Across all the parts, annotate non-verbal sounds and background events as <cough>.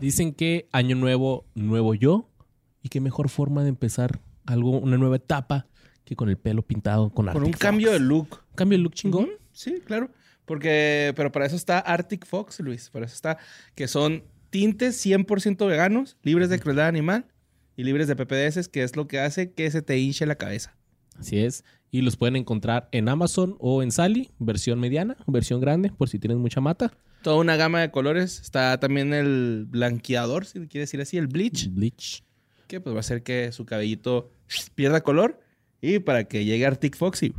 Dicen que año nuevo, nuevo yo. Y qué mejor forma de empezar algo, una nueva etapa que con el pelo pintado con Con Arctic un cambio de look. Un cambio de look chingón. Sí, claro. Porque, pero para eso está Arctic Fox, Luis. Para eso está, que son tintes 100% veganos, libres de crueldad animal y libres de PPDS, que es lo que hace que se te hinche la cabeza. Así es. Y los pueden encontrar en Amazon o en Sally, versión mediana, versión grande, por si tienes mucha mata. Toda una gama de colores. Está también el blanqueador, si quieres decir así, el bleach, Bleach. que pues va a hacer que su cabellito pierda color y para que llegue Arctic Fox y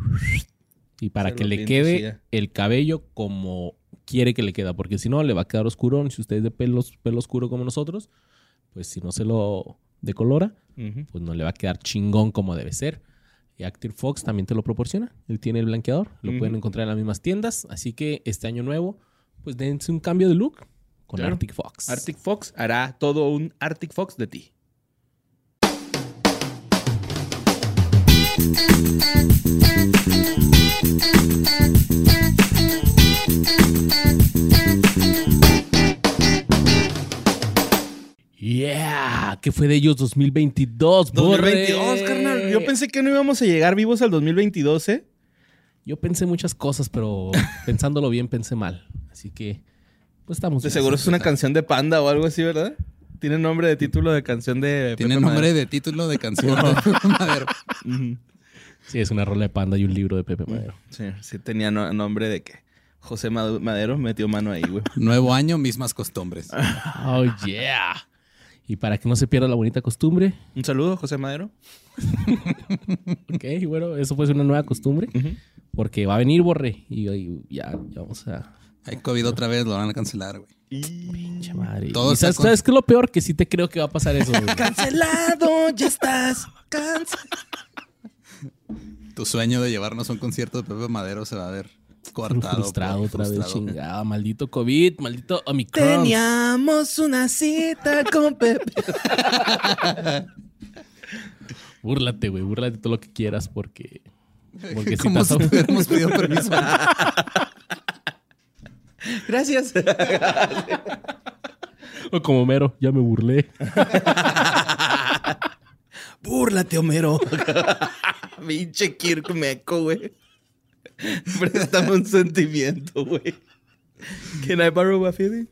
Y para que le quede el cabello como quiere que le queda. Porque si no, le va a quedar oscurón. Si usted es de pelos, pelo oscuro como nosotros, pues si no se lo decolora, Ujú. pues no le va a quedar chingón como debe ser. Y Active Fox también te lo proporciona. Él tiene el blanqueador. Lo Ujú. pueden encontrar en las mismas tiendas. Así que este año nuevo, pues dense un cambio de look con Claro. Arctic Fox. Arctic Fox hará todo un Arctic Fox de ti. Yeah, ¿qué fue de ellos 2022? 2022, borre? carnal. Yo pensé que no íbamos a llegar vivos al 2022, ¿eh? Yo pensé muchas cosas, pero <laughs> pensándolo bien pensé mal. Así que, pues estamos De seguro es una canción de Panda o algo así, ¿verdad? Tiene nombre de título de canción de. Tiene Pepe nombre Madero. de título de canción de <laughs> Pepe Madero. Sí, es una rola de panda y un libro de Pepe Madero. Sí, sí tenía no- nombre de que José Madero metió mano ahí, güey. Nuevo año, mismas costumbres. <laughs> Oh, yeah. Y para que no se pierda la bonita costumbre, Un saludo, José Madero. <laughs> ok, bueno, eso puede ser una nueva costumbre, porque va a venir Borre y, y ya, ya vamos a... Hay COVID otra vez, lo van a cancelar, güey. Pinche madre. Todo ¿Sabes, con- sabes qué es lo peor? Que sí te creo que va a pasar eso. güey. <laughs> Cancelado, ya estás. Cancelado. Tu sueño de llevarnos a un concierto de Pepe Madero se va a ver coartado. frustrado por- otra vez, frustrado. chingada. Maldito COVID, maldito Omicron. Teníamos una cita con Pepe. <laughs> Búrlate, güey, búrlate todo lo que quieras porque... Porque si Como si hubiéramos pedido permiso. <laughs> Gracias. O como mero, ya me burlé. <laughs> Búrlate, Homero. Pinche Kirk Meco, güey. Préstame un sentimiento, güey. Can I borrow a feeling?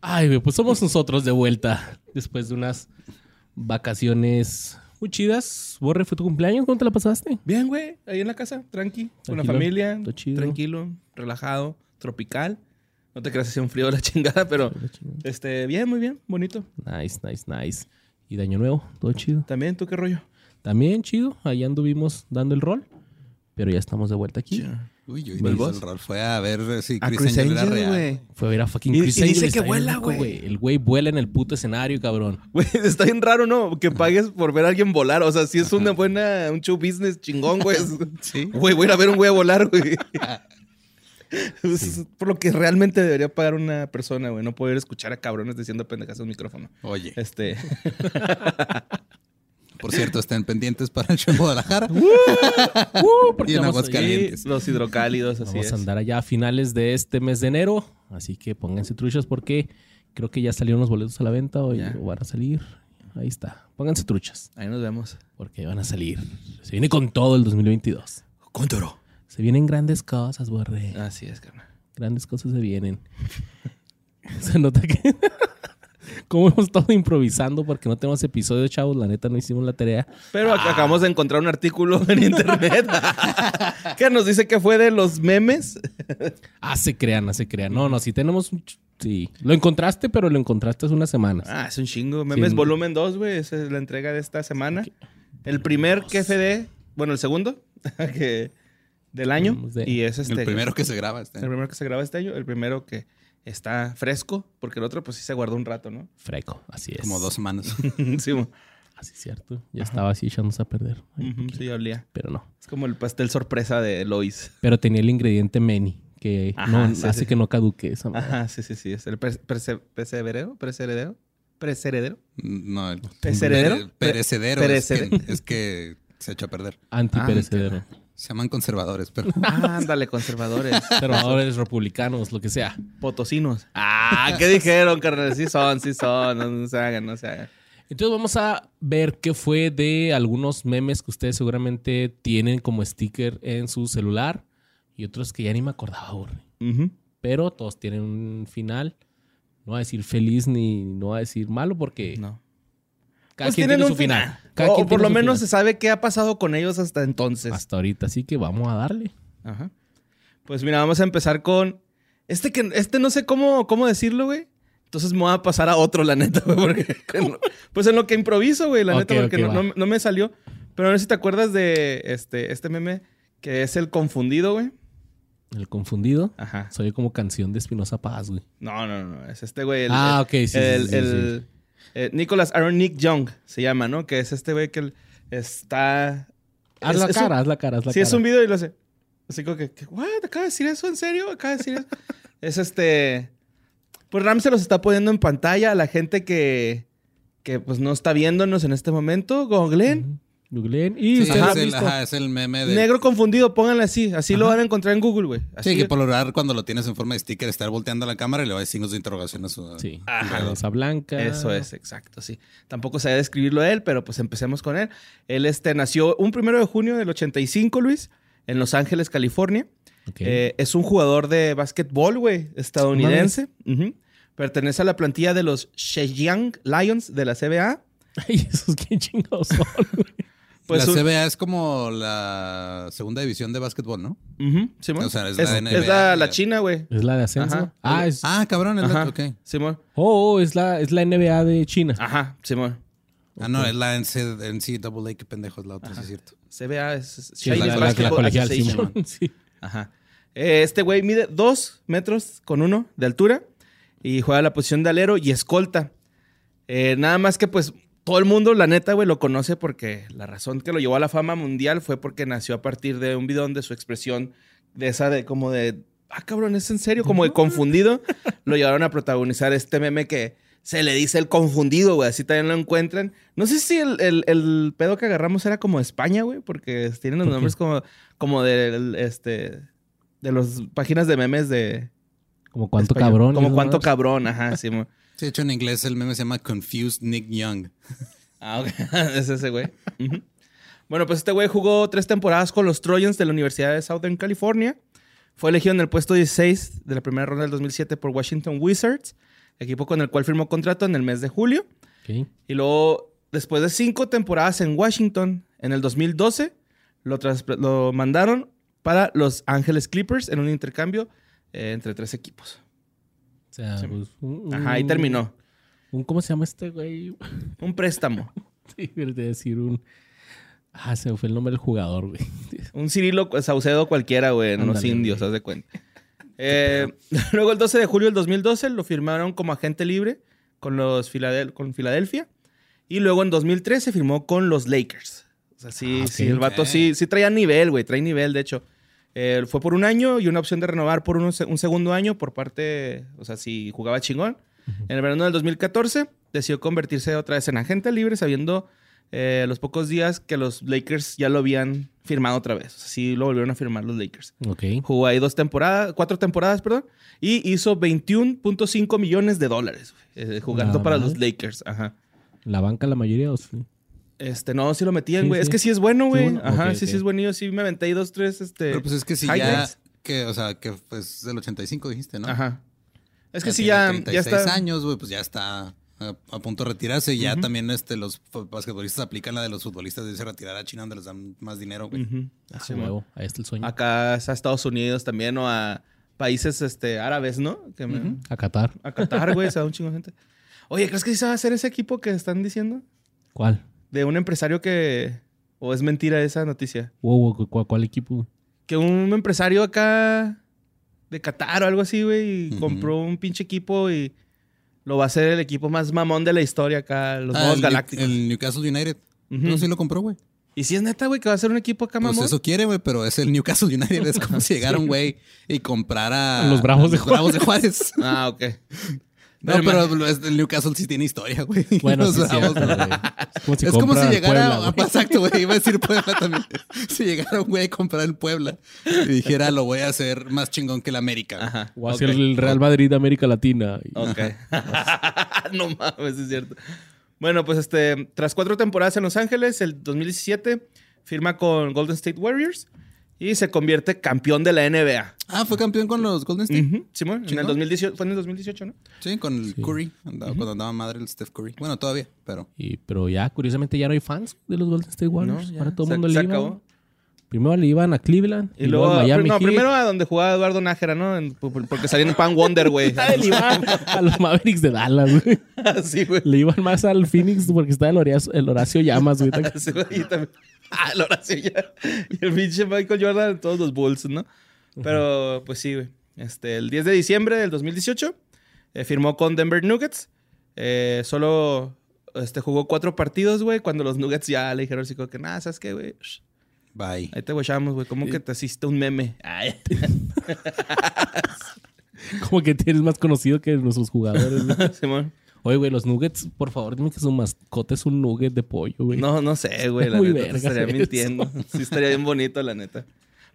Ay, güey, pues somos nosotros de vuelta después de unas vacaciones muy chidas. Borre, ¿fue tu cumpleaños? ¿Cómo te la pasaste? Bien, güey. Ahí en la casa, tranqui. Con la Tranquilo, familia. todo chido. Tranquilo, relajado, tropical. No te creas, hacía un frío de la <laughs> chingada, pero este, bien, muy bien, bonito. Nice, nice, nice. Y de año nuevo, todo chido. También, ¿tú qué rollo? También chido, ahí anduvimos dando el rol, pero ya estamos de vuelta aquí. Uy, yo ¿Del hice boss? el rol. Fue a ver si A Chris, Chris Angel era real. Fue a ver a fucking Y- Chris y dice Angel, que está bien vuela, güey. El güey vuela en el puto escenario, cabrón. <laughs> Güey, está bien raro, ¿no? Que pagues por ver a alguien volar. O sea, si es una buena, un show business chingón, güey. <laughs> Sí. Güey, voy a ir a ver un güey a volar, güey. <laughs> Por lo que realmente debería pagar una persona, güey. No poder escuchar a cabrones diciendo pendejas en un micrófono. Oye, Este. Por cierto, estén pendientes para el show en Guadalajara. Uh, porque Y en Aguascalientes. Los hidrocálidos, así Vamos es. a andar allá a finales de este mes de enero, así que pónganse truchas porque creo que ya salieron los boletos a la venta o, Ya. o van a salir. Ahí está. Pónganse truchas Ahí nos vemos. porque van a salir. Se viene con todo el 2022. Contoro. Se vienen grandes cosas, borre. Así es, carnal. Grandes cosas se vienen. <laughs> se nota que <laughs> como hemos estado improvisando porque no tenemos episodios, chavos, la neta no hicimos la tarea. Pero ac- acabamos de encontrar un artículo en internet <laughs> que nos dice que fue de los memes. Ah, se crean, ah, se crean. No, no, si tenemos un sí, lo encontraste, pero lo encontraste hace unas semanas. Ah, es un chingo. Memes Sí. volumen 2, güey. Esa es la entrega de esta semana. El primer KFD, bueno, el segundo <laughs> que, del año. De- Y es este. El primero que se graba. Este. El primero que se graba este año. El primero que está fresco, porque el otro, pues sí se guardó un rato, ¿no? Freco, así es. Como dos semanas. <laughs> sí, Así es cierto. Ya estaba así echándose a perder. Ay, sí, olía. Pero no. Es como el pastel sorpresa de Lois. Pero tenía el ingrediente Meni, que Ajá, no sí, hace sí. que no caduque esa madre. Ajá, sí, sí, sí. Es el perse- perse- perseverero, perseveredero, perseveredero. No, el ¿Perecedero? Pere- perecedero. Perecedero. Es, que, es que se echa a perder. Antiperecedero. Se llaman conservadores, pero <laughs> Ándale, conservadores. Conservadores, republicanos, lo que sea. Potosinos. Ah, ¿qué dijeron, carnal? Sí son, sí son. No, no se hagan, no se hagan. Entonces vamos a ver qué fue de algunos memes que ustedes seguramente tienen como sticker en su celular y otros que ya ni me acordaba, güey. Pero todos tienen un final. No va a decir feliz ni no va a decir malo porque No. Cada Pues quien tiene su final. final. Cada o quien o por lo menos final. se sabe qué ha pasado con ellos hasta entonces. hasta ahorita. Así que vamos a darle. Ajá. Pues mira, vamos a empezar con. Este que este no sé cómo, cómo decirlo, güey. Entonces me voy a pasar a otro, la neta, <laughs> güey. Porque, <laughs> pues en lo que improviso, güey, la neta, porque no, no- no me salió. Pero no sé si te acuerdas de este, este meme que es el confundido, güey. El confundido. Ajá. Soy como canción de Espinosa Paz, güey. No, no, no. Es este güey. el- Ah, ok, sí, sí, El, sí, sí, el- eh, Nicholas Aaron Nick Young se llama, ¿no? Que es este güey que está. Haz es- la es un- cara, haz la cara, haz la sí, cara. es un video y lo hace. Así como que, que, ¿what? ¿Acaba de decir eso? ¿En serio? ¿Acaba de decir eso? <laughs> es este. Pues Ram se los está poniendo en pantalla a la gente que, que pues no está viéndonos en este momento. Googleen. Ujú. Googleen. Y Sí, es, el, ajá, es el meme de. Negro confundido, pónganle así. Así lo van a encontrar en Google, güey. Sí, que por lograr cuando lo tienes en forma de sticker, estar volteando la cámara y le va a decir signos de interrogación a su. Sí. Ajá. Rosa blanca. Eso es, exacto, sí. Tampoco sabía describirlo él, pero pues empecemos con él. Él este, nació un primero de junio del 85, Luis, en Los Ángeles, California. Eh, es un jugador de básquetbol, güey, estadounidense. Pertenece a la plantilla de los Shenyang Lions de la CBA. <laughs> Ay, esos qué chingados son, güey. Pues la un- CBA es como la segunda división de básquetbol, ¿no? Ujú, Simón. O sea, es es, la es NBA, la, la. China, güey. Es la de ascenso. Ajá. Ah, es. Ah, cabrón, es la. Ajá. Ok. Simón. Oh, oh, es la, es la NBA de China. Ajá, Simón. Ah, no, es la NC NCAA, qué pendejo es la otra, sí es cierto. CBA es, es Sí, la, Chinese la- la colegial. Simón. <laughs> Sí. Ajá. Eh, Este güey mide dos metros con uno de altura y juega la posición de alero y escolta. Eh, nada más que pues todo el mundo, la neta, güey, lo conoce porque la razón que lo llevó a la fama mundial fue porque nació a partir de un video donde su expresión de esa de como de, ah, cabrón, es en serio, como de confundido, lo llevaron a protagonizar este meme que se le dice el confundido, güey, así también lo encuentran. No sé si el, el- el pedo que agarramos era como España, güey, porque tienen los nombres como, como de, este, de las páginas de memes de... Como cuánto cabrón. Como cuánto cabrón, ajá, sí. Sí, de hecho, en inglés el meme se llama Confused Nick Young. <laughs> Ah, ok. <laughs> es ese güey. Bueno, pues este güey jugó tres temporadas con los Trojans de la Universidad de Southern California. Fue elegido en el puesto 16 de la primera ronda del 2007 por Washington Wizards, equipo con el cual firmó contrato en el mes de julio. Y luego, después de cinco temporadas en Washington, en el 2012, lo, lo mandaron para Los Ángeles Clippers en un intercambio eh, entre tres equipos. O sea, pues, un- Ajá, ahí terminó. un- ¿Cómo se llama este güey? Un préstamo. <laughs> Sí, de decir un. Ah, se me fue el nombre del jugador, güey. <laughs> Un Cirilo Saucedo cualquiera, güey, en los Ándale, indios, haz de cuenta. <laughs> Eh, luego, el 12 de julio del 2012, lo firmaron como agente libre con los Filadel- con Filadelfia. Y luego en 2013 firmó con los Lakers. O sea, sí, Ah, sí, el vato Ok. sí, sí traía nivel, güey, trae nivel, de hecho. Eh, fue por un año y una opción de renovar por un, se- un segundo año por parte, o sea, si jugaba chingón. En el verano del 2014 decidió convertirse otra vez en agente libre, sabiendo eh, los pocos días que los Lakers ya lo habían firmado otra vez. O sea, sí lo volvieron a firmar los Lakers. Ok. Jugó ahí dos temporadas, cuatro temporadas, perdón, y hizo 21.5 millones de dólares eh, jugando Nada para los Lakers. Ajá. La banca, la mayoría. o sí? Este, no, sí lo metían, Sí, güey. Es que sí es bueno, Sí, güey. bueno. Ajá, Ok, sí, sí es buenillo. Sí me aventé ahí dos, tres, este... Pero pues es que si ya. Que, o sea, que pues del 85 dijiste, ¿no? Ajá. Es que Ya tiene ya, 36 ya está... años, güey, pues ya está a, a punto de retirarse. Y ya también este, los basquetbolistas aplican la de los futbolistas a retirar a China donde les dan más dinero, güey. Ujú. Ah, Sí, huevo. Ahí está el sueño. Acá es a Estados Unidos también o a países este, árabes, ¿no? Que me- Ujú. A Qatar. A Qatar, güey, se da un chingo de gente. Oye, ¿crees que sí se va a hacer ese equipo que están diciendo? ¿Cuál? De un empresario que... ¿O es mentira esa noticia? Wow, wow, ¿cuál, cuál equipo? Que un empresario acá de Qatar o algo así, güey, y Ujú. compró un pinche equipo y lo va a hacer el equipo más mamón de la historia acá, los Ah, modos el, galácticos. el Newcastle United. Ujú. No, sí lo compró, güey. Y si es neta, güey, que va a ser un equipo acá Pues mamón. eso quiere, güey, pero es el Newcastle United. Es como <laughs> si llegara un güey y comprara A los Bravos de Bravos de Juárez. Ah, ok. No, Pero pero es- el Newcastle sí tiene historia, güey. <laughs> Bueno, sí, es Bravos, cierto, güey. güey. Es como si, es como compra si al llegara. Puebla, güey. <laughs> exacto, güey. Iba a decir Puebla también. <laughs> si llegara un güey a comprar el Puebla y dijera, lo voy a hacer más chingón que el América. Ajá. O hacia ok. el Real Madrid de América Latina. Y- Ok. no mames, es cierto. Bueno, pues este, tras cuatro temporadas en Los Ángeles, el 2017 firma con Golden State Warriors y se convierte campeón de la NBA. Ah, fue campeón con los Golden State. Ujú, Simón, en el Chingón. 2018, fue en el 2018, ¿no? Sí, con el Sí. Curry. andaba- Cuando andaba madre el Steph Curry. Bueno, todavía, pero. y- pero ya, curiosamente, ya no hay fans de los Golden State Warriors. No. Ahora todo el Se- mundo se le iba. acabó. Primero le iban a Cleveland Y, luego, a Miami. no, Heat. primero a donde jugaba Eduardo Nájera, ¿no? En- por- porque salía en Pan Wonder, güey. Ah, <laughs> le iban a los Mavericks de Dallas, güey. <laughs> Así, güey. Le iban más al Phoenix porque estaba el Horacio, el Horacio Llamas, güey. <laughs> Sí, güey, y también- <laughs> Ah, el Horacio ya. Y el pinche Michael Jordan en todos los Bulls, ¿no? Pero, pues sí, güey. Este, el 10 de diciembre del 2018 eh, firmó con Denver Nuggets. Eh, solo este, jugó cuatro partidos, güey, cuando los Nuggets ya le dijeron así como que, nada, ¿sabes qué, güey? Bye. Ahí te guachamos, güey. ¿Cómo que te asiste un meme? Ay. <laughs> Como que tienes más conocido que nuestros jugadores, güey. <laughs> Simón. Oye, güey, los Nuggets, por favor, dime que su mascota es un nugget de pollo, güey. No, no sé, güey. La Muy neta, te vergas estaría eso. mintiendo. Sí, estaría bien bonito, la neta.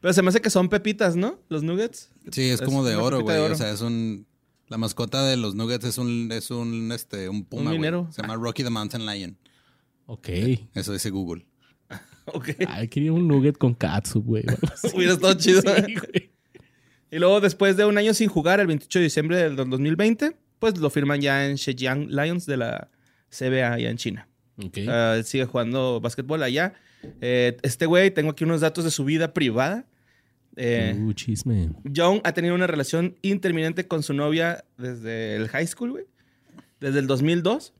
Pero se me hace que son pepitas, ¿no? Los Nuggets. Sí, es, Es como de oro, güey. O sea, es un. La mascota de los Nuggets es un, es un, este, un puma, güey. minero. Se llama Rocky the Mountain Lion. Ok. Eso dice Google. <laughs> Ok. Ay, quería un nugget con katsu, güey. <laughs> Hubiera estado chido. Sí, güey. Y luego, después de un año sin jugar, el 28 de diciembre del 2020, pues lo firman ya en Shejiang Lions de la CBA allá en China. Ok. Ah, él sigue jugando básquetbol allá. Eh, este güey, tengo aquí unos datos de su vida privada. Eh, Uh, chisme. Young ha tenido una relación interminente con su novia desde el high school, güey. Desde el 2002.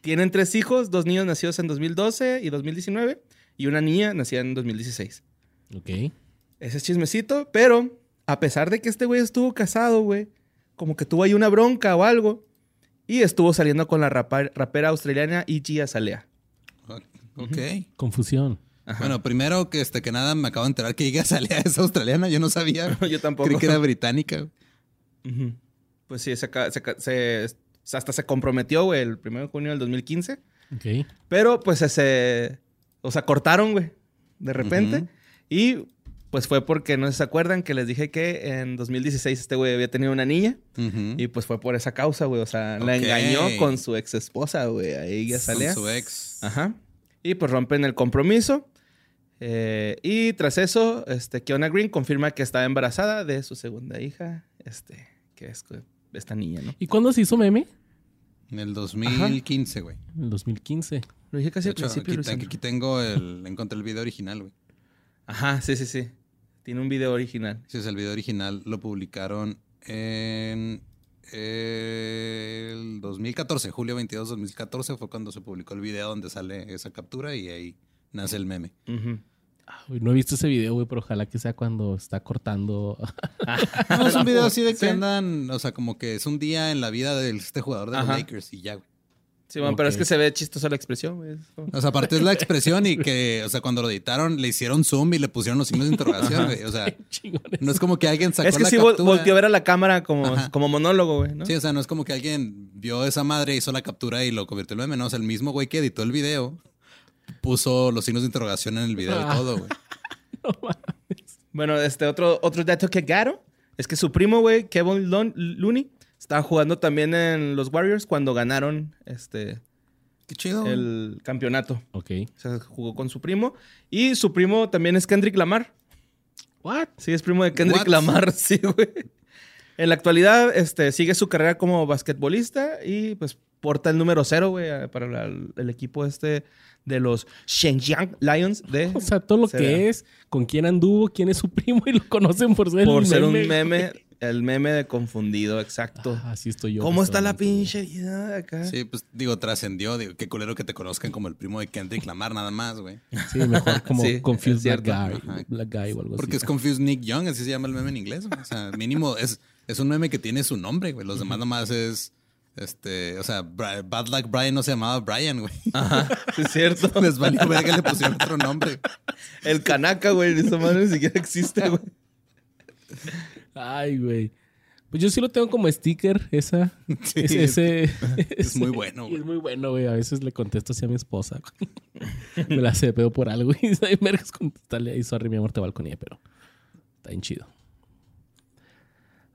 Tienen tres hijos, dos niños nacidos en 2012 y 2019 y una niña nacida en 2016. Ok. Ese es chismecito, pero a pesar de que este güey estuvo casado, güey, como que tuvo ahí una bronca o algo y estuvo saliendo con la rapa- rapera australiana Iggy Azalea. Ok. Confusión. Bueno, primero que este que nada me acabo de enterar que Iga salía <laughs> es australiana, yo no sabía. <laughs> Yo tampoco. Creí que era británica. Ujú. Pues sí, se, se se- hasta se comprometió, güey, el 1 de junio del 2015. Ok. Pero pues ese. O sea, cortaron, güey. De repente. Y pues fue porque no se acuerdan que les dije que en 2016 este güey había tenido una niña. Y pues fue por esa causa, güey. O sea, la engañó con su ex esposa, güey. Ahí ya salía. Con su ex. Ajá. Y pues rompen el compromiso. Eh, y tras eso, este, Kiona Green confirma que estaba embarazada de su segunda hija. Este, que es esta niña, ¿no? ¿Y cuándo se hizo meme? En el 2015, güey. En el 2015. Lo dije casi De al hecho, principio. aquí, aquí tengo el. Encontré el video original, güey. Ajá, sí, sí, sí. Tiene un video original. Sí, es el video original. Lo publicaron en el 2014, julio 22 2014 fue cuando se publicó el video donde sale esa captura y ahí nace el meme. Ah, güey, no he visto ese video, güey, pero ojalá que sea cuando está cortando. No, es un video así de que <laughs> Sí. andan, o sea, como que es un día en la vida de este jugador de Ajá. los Lakers y ya, güey. Sí, pero es que se ve chistosa la expresión, güey. O sea, aparte es la <laughs> expresión y que, o sea, cuando lo editaron le hicieron zoom y le pusieron los signos de interrogación, güey. O sea, <laughs> no es como que alguien sacó Es que la sí captura. volteó a ver a la cámara como, Ajá. como monólogo, güey, ¿no? Sí, o sea, no es como que alguien vio esa madre, hizo la captura y lo convirtió en meme, no. O sea, el mismo güey que editó el video puso los signos de interrogación en el video Ah. y todo, güey. <laughs> No mames. Bueno, este otro, otro dato que garo es que su primo, güey, Kevin Looney, estaba jugando también en los Warriors cuando ganaron este Qué chido. güey. el campeonato. Ok. O sea, jugó con su primo. Y su primo también es Kendrick Lamar. ¿What? Sí, es primo de Kendrick What? Lamar, <laughs> sí, güey. En la actualidad, este, sigue su carrera como basquetbolista y pues porta el número cero, güey, a- para la- el equipo este de los Shenyang Lions de... <laughs> O sea, todo lo que es, con quién anduvo, quién es su primo y lo conocen por ser por el ser un güey. El meme de confundido, exacto. Ah, así estoy yo. ¿Cómo está la pinche vida acá? Sí, pues digo, trascendió. Digo, qué culero que te conozcan como el primo de Kendrick Lamar, nada más, güey. Sí, mejor <laughs> como Sí, Confused es Black. Guy. Ajá. Black Guy o algo Porque es. Confused Nick Young, así se llama el meme en inglés. güey. O sea, mínimo es, es un meme que tiene su nombre, güey. Los demás nomás es. Este, o sea, Bad Luck Brian no se llamaba Brian, güey. Ajá, es cierto. <laughs> Les valió ver que le pusieron otro nombre. El Kanaka, güey, esa madre ni siquiera existe, güey. Ay, güey. Pues yo sí lo tengo como sticker, esa. <laughs> Sí, ese, ese- es <laughs> muy bueno, güey. Es muy bueno, güey. A veces le contesto así a mi esposa. <laughs> Me la hace de pedo por algo y soy vergas contestarle ahí, sorry, mi amor, te balconía, pero está bien chido.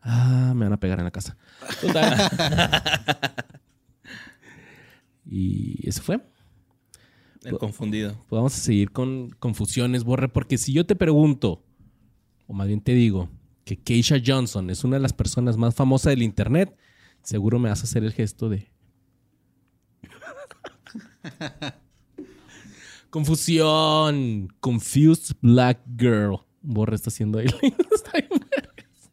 Ah, me van a pegar en la casa. Total. y eso fue. El confundido. Pues vamos a seguir con confusiones, Borre, porque si yo te pregunto, o más bien te digo, que Keisha Johnson es una de las personas más famosas del internet, seguro me vas a hacer el gesto de. <laughs> Confusión. Confused Black Girl. Borre está haciendo ahí. <laughs> Vergas.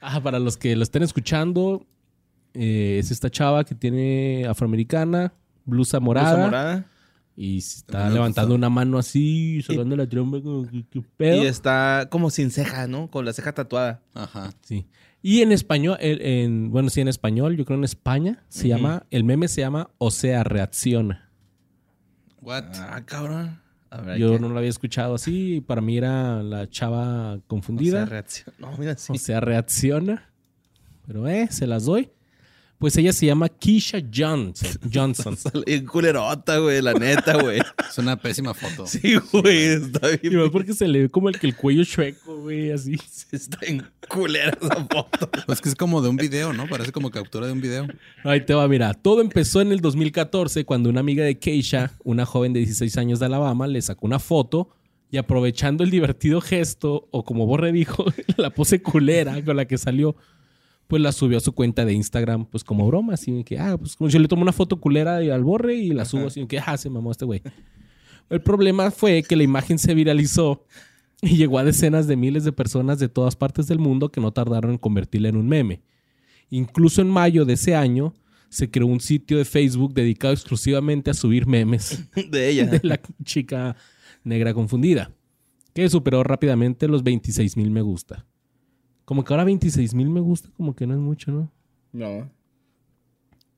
Ah, para los que lo estén escuchando, eh, es esta chava que tiene afroamericana, blusa morada. Blusa morada. Y está levantando una mano así, sacando la trompa como que qué pedo. Y está como sin ceja, ¿no? Con la ceja tatuada. Ajá. Sí. Y en español, en, bueno, sí, en español, yo creo en España, se llama, el meme se llama O sea, reacciona. What? Ah, cabrón. A ver, Yo no lo había escuchado así, y para mí era la chava O sea, confundida. reacción. No, mira, sí. O sea, reacciona. Pero, eh, se las doy. Pues ella se llama Keisha Johnson. <laughs> Johnson. Bien culerota, güey, la neta, güey. Es una pésima foto. Sí, güey, está Y bien. más porque se le ve como el que el cuello chueco, güey, así. Está en culera esa foto. Pues que es como de un video, ¿no? Parece como captura de un video. Ahí te va, mira. Todo empezó en el 2014 cuando una amiga de Keisha, una joven de 16 años de Alabama, le sacó una foto y aprovechando el divertido gesto, o como Borre dijo, <laughs> la pose culera con la que salió, pues la subió a su cuenta de Instagram, pues como broma, así que, ah, pues como yo le tomo una foto culera al Borre y la subo así de que, ah, se mamó este güey. El problema fue que la imagen se viralizó y llegó a decenas de miles de personas de todas partes del mundo que no tardaron en convertirla en un meme. Incluso en mayo de ese año se creó un sitio de Facebook dedicado exclusivamente a subir memes <laughs> De ella. de la chica negra confundida, que superó rápidamente los 26 mil me gusta. Como que ahora 26 mil me gusta, como que no es mucho, ¿no? No.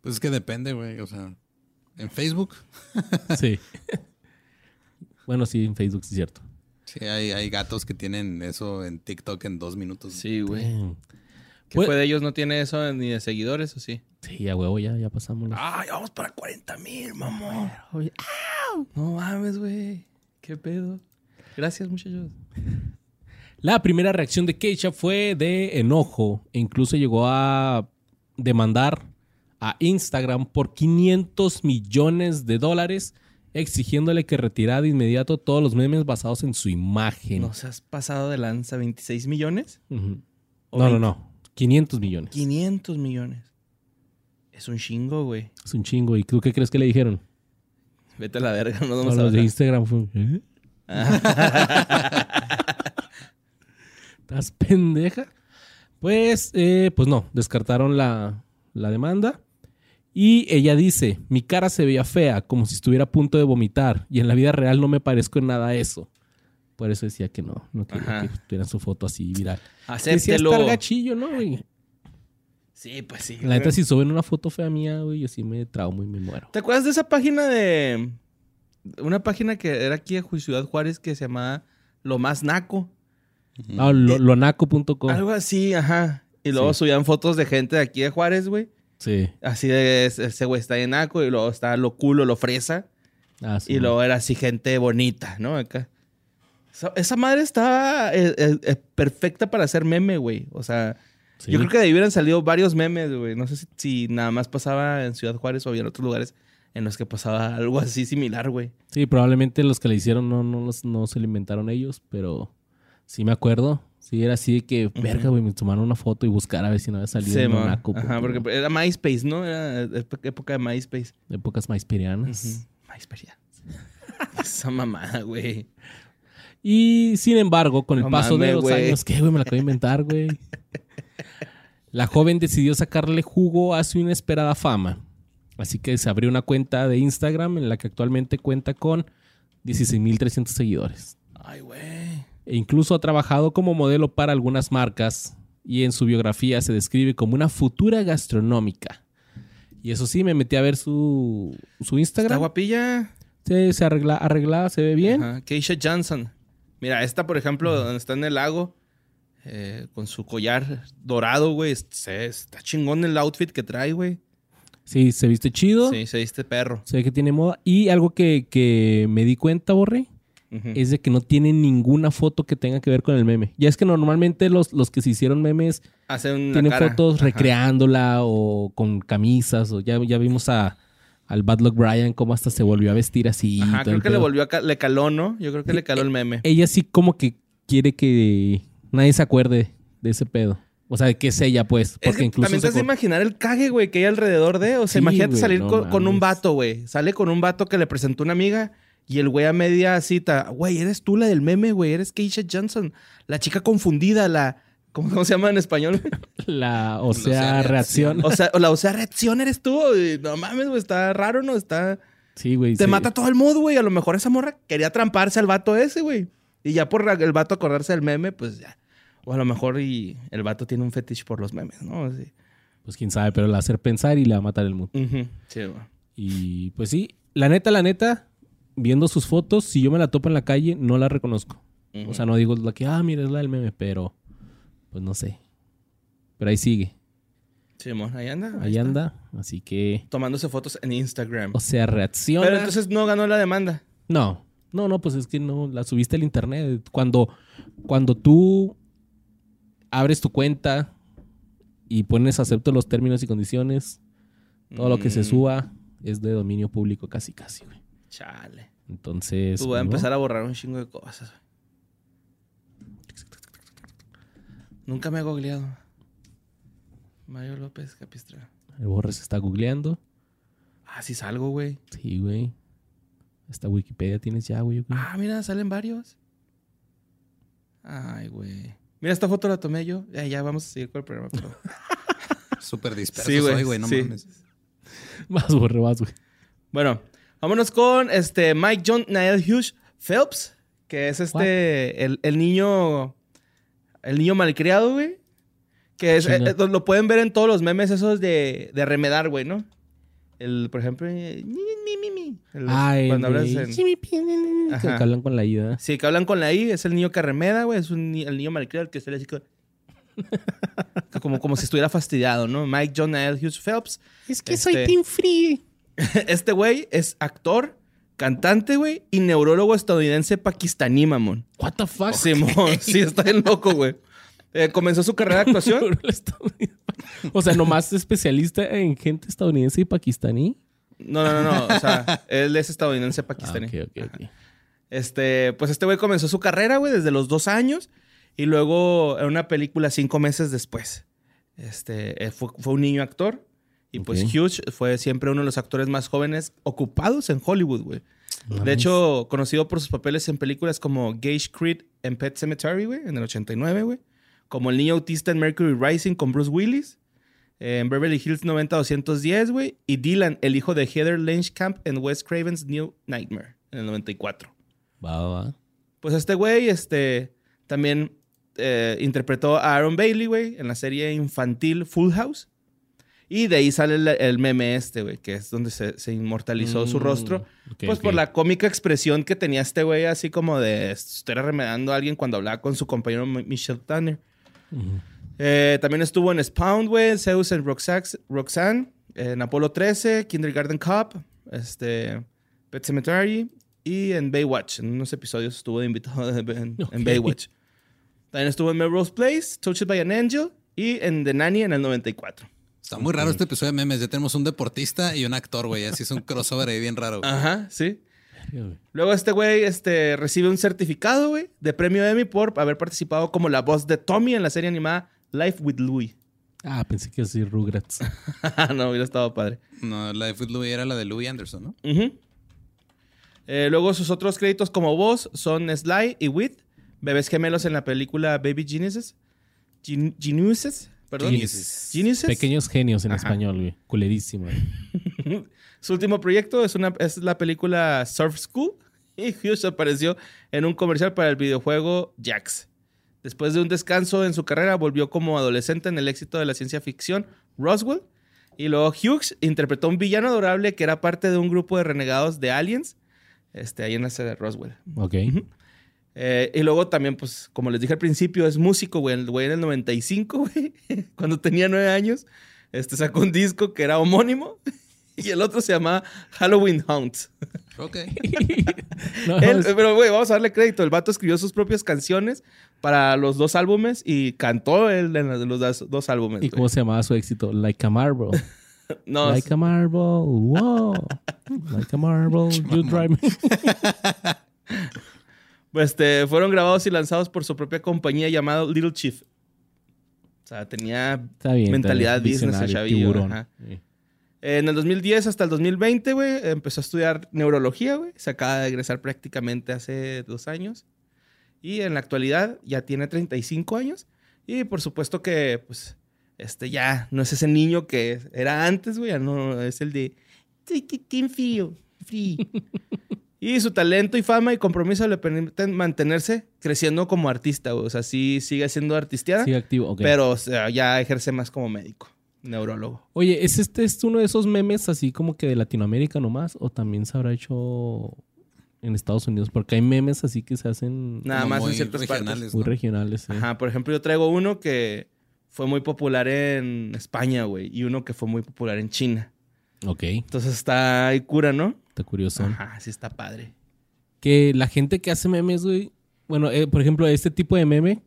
Pues es que depende, güey. O sea, en Facebook <laughs> Sí. bueno, sí, en Facebook sí es cierto. sí hay, hay gatos que tienen eso en TikTok en dos minutos. Sí, güey. ¿Qué Pues- fue de ellos? ¿No tiene eso ni de seguidores o sí? Sí, a huevo, ya, ya pasamos. Ay, vamos para 40 mil, mamón. No mames, güey. ¿Qué pedo? Gracias, muchachos. La primera reacción de Keisha fue de enojo e incluso llegó a demandar a Instagram por 500 millones de dólares exigiéndole que retirara de inmediato todos los memes basados en su imagen. ¿Nos has pasado de lanza 26 millones? Ujú. ¿O No, no, 20? no. 500 millones. 500 millones. Es un chingo, güey. Es un chingo. ¿Y tú qué crees que le dijeron? Vete a la verga, no No, vamos a los de. Instagram fue... ¿eh? <laughs> ¿Estás <laughs> pendeja? Pues, eh, pues no, descartaron la, la demanda. Y ella dice, mi cara se veía fea, como si estuviera a punto de vomitar. Y en la vida real no me parezco en nada a eso. Por eso decía que no, no quería Ajá. que tuvieran su foto así viral. Decía Acéptelo. estar gachillo, ¿no, güey? Sí, pues sí. La neta, si suben una foto fea mía, güey, yo sí me traumo y me muero. ¿Te acuerdas de esa página de... Una página que era aquí en Ciudad Juárez que se llamaba Lo Más Naco? Ah, lo- lonaco.com. Algo así, ajá. Y luego Sí. subían fotos de gente de aquí de Juárez, güey. Sí. Así de ese güey está en naco y luego está lo culo, lo fresa. Ah, sí, Y luego era así gente bonita, ¿no? Acá. Esa, esa madre estaba eh, eh, eh, perfecta para hacer meme, güey. O sea, sí. yo creo que de ahí hubieran salido varios memes, güey. No sé si, si nada más pasaba en Ciudad Juárez o había en otros lugares en los que pasaba algo así similar, güey. Sí, probablemente los que le hicieron no, no, los- no se lo inventaron ellos, pero sí me acuerdo. Sí, era así de que, verga, güey, me tomaron una foto y buscar a ver si no había salido Sí. Ajá, porque era MySpace, ¿no? Era ép- época de MySpace. Épocas maísperianas. Ujú. MySpace, ya. <laughs> Esa mamada, güey. Y sin embargo, con el No paso de los años, ¿qué, güey? Me la acabo de inventar, güey. La joven decidió sacarle jugo a su inesperada fama. Así que se abrió una cuenta de Instagram en la que actualmente cuenta con 16.300 seguidores. Ay, güey. E incluso ha trabajado como modelo para algunas marcas y en su biografía se describe como una futura gastronómica. Y eso sí, me metí a ver su, su Está Instagram. guapilla. Sí, se arregla, arreglada, se ve bien. Ajá. Keisha Johnson. Mira, esta, por ejemplo, donde está en el lago, eh, con su collar dorado, güey. Se- Está chingón el outfit que trae, güey. Sí, se viste chido. Sí, se viste perro. Se ve que tiene moda. Y algo que, que me di cuenta, Borre, Es de que no tiene ninguna foto que tenga que ver con el meme. Ya es que normalmente los, los que se hicieron memes tienen cara. fotos Ajá. recreándola o con camisas. O ya, ya vimos a, al Bad Luck Brian cómo hasta se volvió a vestir así. Ajá, creo que le volvió a ca- le caló, ¿no? Yo creo que le caló el meme. Ella sí como que quiere que nadie se acuerde de ese pedo. O sea, que es ella, pues. Es Porque que incluso también te has de imaginar el cague, güey, que hay alrededor de. O sea, Sí, imagínate salir no con, con un vato, güey. Sale con un vato que le presentó una amiga y el güey a media cita, güey, eres tú la del meme, güey, eres Keisha Johnson, la chica confundida, la. ¿Cómo, cómo se llama en español? <laughs> la, <laughs> o sea, reacción. o sea, la o sea, reacción eres tú. No mames, güey, está raro, ¿no? Está. Sí, güey. Te sí. mata todo el mood, güey. A lo mejor esa morra quería tramparse al vato ese, güey. Y ya por el vato acordarse del meme, pues ya. O a lo mejor y el vato tiene un fetiche por los memes, ¿no? Así. Pues quién sabe, pero la hacer pensar y le va a matar el mood. Sí, güey. Y pues sí, la neta, la neta, viendo sus fotos, si yo me la topo en la calle, no la reconozco. O sea, no digo la que, ah, mira, es la del meme, pero pues no sé. Pero ahí sigue, Sí, amor, ahí anda. ahí anda. Así que, Tomándose fotos en Instagram. o sea, reacciona. Pero entonces no ganó la demanda. No, no, no, pues es que no, la subiste al internet. Cuando, cuando tú abres tu cuenta y pones acepto los términos y condiciones, todo lo que se Mm, suba es de dominio público casi, casi, güey. Chale. Entonces. Pues voy a pues, empezar a borrar un chingo de cosas. güey. Nunca me he googleado. Mario López Capistra. El borre se está googleando. Ah, sí salgo, güey. Sí, güey. Esta Wikipedia tienes ya, güey. Ah, mira, salen varios. Ay, güey. Mira, esta foto la tomé yo. Ya, ya vamos a seguir con el programa. pero- <laughs> Súper disperso Sí, güey. No sí. mames. Más borre, más, güey. Bueno, vámonos con este Mike John Niall Hughes Phelps, que es este el, el niño el niño malcriado, güey. Que es, eh, lo pueden ver en todos los memes esos de, de remedar, güey, ¿no? El, por ejemplo, eh, mi, mi, mi. El- Ay, cuando hablas en-. Que hablan con la ida. Sí, que hablan con la I, es el niño que remeda, güey, es un, el niño malcriado el que sale así co- <laughs> como, como si estuviera fastidiado, ¿no? Mike John Niall Hughes Phelps. Es que soy Team Free. <laughs> Este güey es actor, cantante, güey, y neurólogo estadounidense pakistaní, mamón. What the fuck? Simón, sí, está bien loco, güey. Eh, comenzó su carrera de <laughs> actuación. o sea, nomás especialista en gente estadounidense y pakistaní. No, no, no, no. O sea, <laughs> él es estadounidense Ah, pakistaní. ok, ok, ok. Este, pues este güey comenzó su carrera, güey, desde los dos años. Y luego en una película cinco meses después. Este, eh, fue, fue un niño actor. Y pues Ok. Hughes fue siempre uno de los actores más jóvenes ocupados en Hollywood, güey. Nice. De hecho, conocido por sus papeles en películas como Gage Creed en Pet Cemetery, güey, en el 89, güey. Como el niño autista en Mercury Rising con Bruce Willis. En Beverly Hills 90-210, güey. Y Dylan, el hijo de Heather Langenkamp en Wes Craven's New Nightmare, en el 94. Va, va, va. Pues este güey, este, también eh, interpretó a Aaron Bailey, güey, en la serie infantil Full House. Y de ahí sale el, el meme este, güey, que es donde se, se inmortalizó su Mm, rostro. pues por la cómica expresión que tenía este güey, así como de estoy remedando a alguien cuando hablaba con su compañero Mi- Michelle Tanner. Eh, también estuvo en Spawn, güey, Zeus en Roxax- Roxanne, en Apolo 13, Kindergarten Cop, este, Pet Cemetery y en Baywatch. En unos episodios estuvo de invitado en. Baywatch. También estuvo en Melrose Place, Touched by an Angel y en The Nanny en el 94. Está muy raro este episodio de memes. Ya tenemos un deportista y un actor, güey. Así es un crossover ahí bien raro. güey. Ajá, sí. Luego este güey este, recibe un certificado, güey, de premio Emmy por haber participado como la voz de Tommy en la serie animada Life with Louie. Ah, pensé que así Rugrats. <laughs> no, hubiera estado padre. No, de Foot Louie era la de Louis Anderson, ¿no? Eh, luego sus otros créditos como voz son Sly y Wit, bebés gemelos en la película Baby Geniuses. Gen- Geniuses, perdón. Geniuses. Geniuses. Pequeños genios en Ajá. español, güey. Culerísimo. güey. <laughs> Su último proyecto es, una, es la película Surf School <laughs> y Hughes apareció en un comercial para el videojuego Jax. Después de un descanso en su carrera, volvió como adolescente en el éxito de la ciencia ficción Roswell. Y luego Hughes interpretó a un villano adorable que era parte de un grupo de renegados de aliens. Este, ahí en la sede de Roswell. Ok. Eh, y luego también, pues, como les dije al principio, es músico, güey. El güey en el 95, <laughs> güey, cuando tenía nueve años, este sacó un disco que era homónimo <laughs> y el otro se llamaba Halloween Haunts. <laughs> Ok. No, Él- pero, güey, vamos a darle crédito. El vato escribió sus propias canciones para los dos álbumes y cantó él en los dos, dos álbumes. ¿Y güey. cómo se llamaba su éxito? Like a Marble. No, like a Marble. Wow. Like a Marble. You drive me. Pues, este, fueron grabados y lanzados por su propia compañía llamada Little Chief. O sea, tenía bien. Mentalidad Visionario, chavillo. Sí. En el 2010 hasta el 2020, güey, empezó a estudiar neurología, güey. Se acaba de egresar prácticamente hace dos años. Y en la actualidad ya tiene 35 años. Y por supuesto que, pues, este ya no es ese niño que era antes, güey. Ya no es el de... "Soy Titín frío, frío". <laughs> y su talento y fama y compromiso le permiten mantenerse creciendo como artista, güey. O sea, sí sigue siendo artisteada, Sigue activo. ok. pero o sea, ya ejerce más como médico, neurólogo. Oye, ¿es este es uno de esos memes así como que de Latinoamérica nomás? ¿O también se habrá hecho en Estados Unidos? Porque hay memes así que se hacen Nada más en muy ciertas partes. regionales, muy ¿no? regionales. sí. Ajá, por ejemplo, yo traigo uno que fue muy popular en España, güey, y uno que fue muy popular en China. Ok, Entonces está ahí cura, ¿no? Está curioso. Ajá, sí está padre. Que la gente que hace memes, güey. Bueno, eh, por ejemplo, este tipo de meme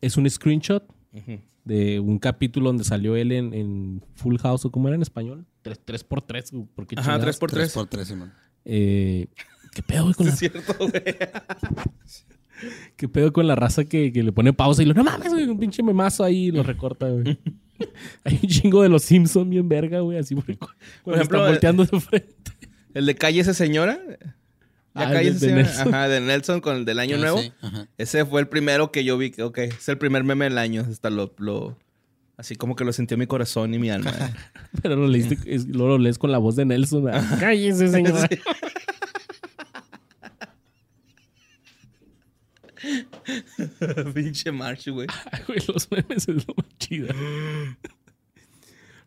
es un screenshot Ujú. de un capítulo donde salió él en, en Full House, o cómo era en español. 3, por 3 ¿por qué Ajá, chingados? tres por Tres tres. por tres, Simón. Eh, ¿Qué pedo, güey, con la, es cierto, güey. <laughs> ¿Qué pedo con la raza que, que le pone pausa y lo, no mames, güey, un pinche memazo ahí y lo recorta, güey? <laughs> Hay un chingo de los Simpsons bien verga, güey, así por, Por por ejemplo, ejemplo, volteando de frente. El de Calle esa señora. Ya Ah, Calle de- esa de. Nelson. Ajá, de Nelson con el del Año Ah, Nuevo. sí, ajá. Ese fue el primero que yo vi. que, Ok, es el primer meme del año. Hasta lo, lo- así como que lo sintió mi corazón y mi alma. eh. <laughs> Pero lo, leíste, <laughs> es- lo lees con la voz de Nelson. Cállese, señora. <laughs> Pinche Marsh, güey. Ay, güey, los memes es lo más chido.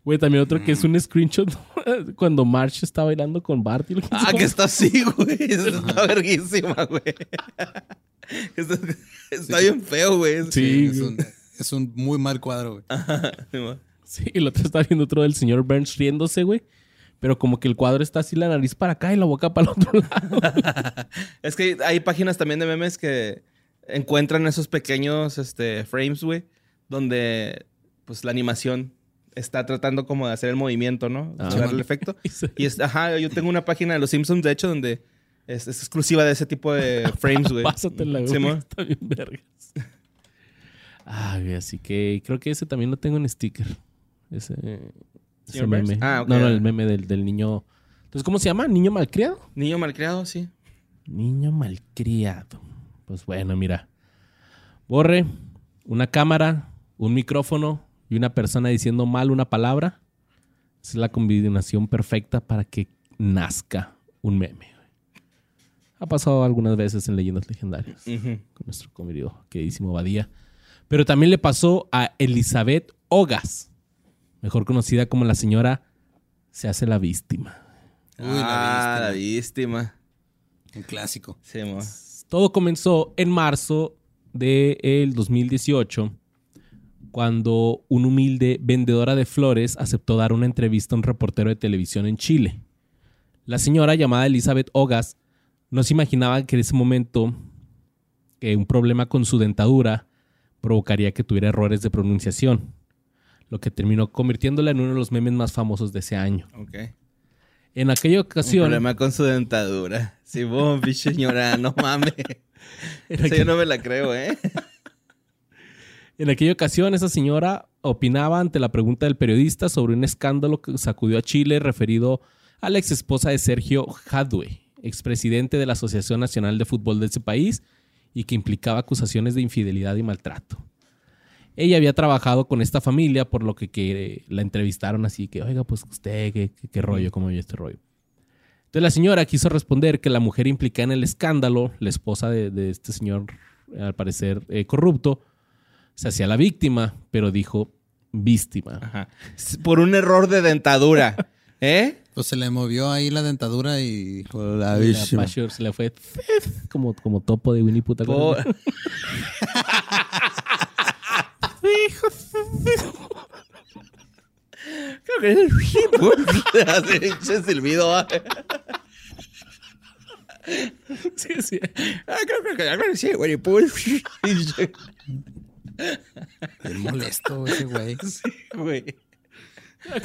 Güey, también otro que es un screenshot <laughs> cuando March está bailando con Bart. y lo- Ah, que está así, güey. <laughs> Eso está verguísima, güey. <laughs> Está, está bien feo, güey. Sí, es, un, es un muy mal cuadro, güey. Sí. Sí, el otro está viendo otro del señor Burns riéndose, güey. Pero como que el cuadro está así, la nariz para acá y la boca para el otro lado. Es que hay páginas también de memes que encuentran esos pequeños este, frames, güey, donde pues la animación está tratando como de hacer el movimiento, ¿no? Ah. De dar el efecto. <laughs> Y es, ajá, yo tengo una página de los Simpsons, de hecho, donde es, es exclusiva de ese tipo de <laughs> frames, güey. Pásatela, güey. Sí, está bien vergas. Ah, güey, así que creo que ese también lo tengo en sticker. Ese, meme. Ah, ok. No, no, el meme del, del niño. Entonces, ¿cómo se llama? ¿Niño malcriado? Niño malcriado, sí. Niño malcriado. Pues bueno, mira. Borre, una cámara, un micrófono y una persona diciendo mal una palabra. Es la combinación perfecta para que nazca un meme. Ha pasado algunas veces en Leyendas Legendarias con nuestro querido, queridísimo Badía. Pero también le pasó a Elizabeth Ogas, mejor conocida como la señora Se hace la víctima. Uy, la ah, la víctima. Un clásico. Sí. Todo comenzó en marzo del 2018, cuando una humilde vendedora de flores aceptó dar una entrevista a un reportero de televisión en Chile. La señora llamada Elizabeth Ogas no se imaginaba que en ese momento que un problema con su dentadura provocaría que tuviera errores de pronunciación, lo que terminó convirtiéndola en uno de los memes más famosos de ese año. Ok. En aquella Un ocasión, problema con su dentadura. Sí, vos, señora, no mames. <laughs> Esa yo no me la creo, ¿eh? <laughs> En aquella ocasión, esa señora opinaba ante la pregunta del periodista sobre un escándalo que sacudió a Chile referido a la ex esposa de Sergio Jadwe, expresidente de la Asociación Nacional de Fútbol de ese país, y que implicaba acusaciones de infidelidad y maltrato. Ella había trabajado con esta familia, por lo que, la entrevistaron así, que, oiga, pues usted, ¿qué, rollo? ¿Cómo vio este rollo? Entonces la señora quiso responder que la mujer implicada en el escándalo, la esposa de, de este señor, al parecer eh, corrupto, se hacía la víctima, pero dijo víctima. Ajá. Por un error de dentadura. <laughs> ¿Eh? Pues se le movió ahí la dentadura y la Y se le fue como, como topo de Winnie. ¿te Po- acuerdas? Creo que es el silbido. ¿va? Sí, sí. Ah, creo que sí, güey. Pues, <laughs> Bien molesto ese güey. <laughs> güey.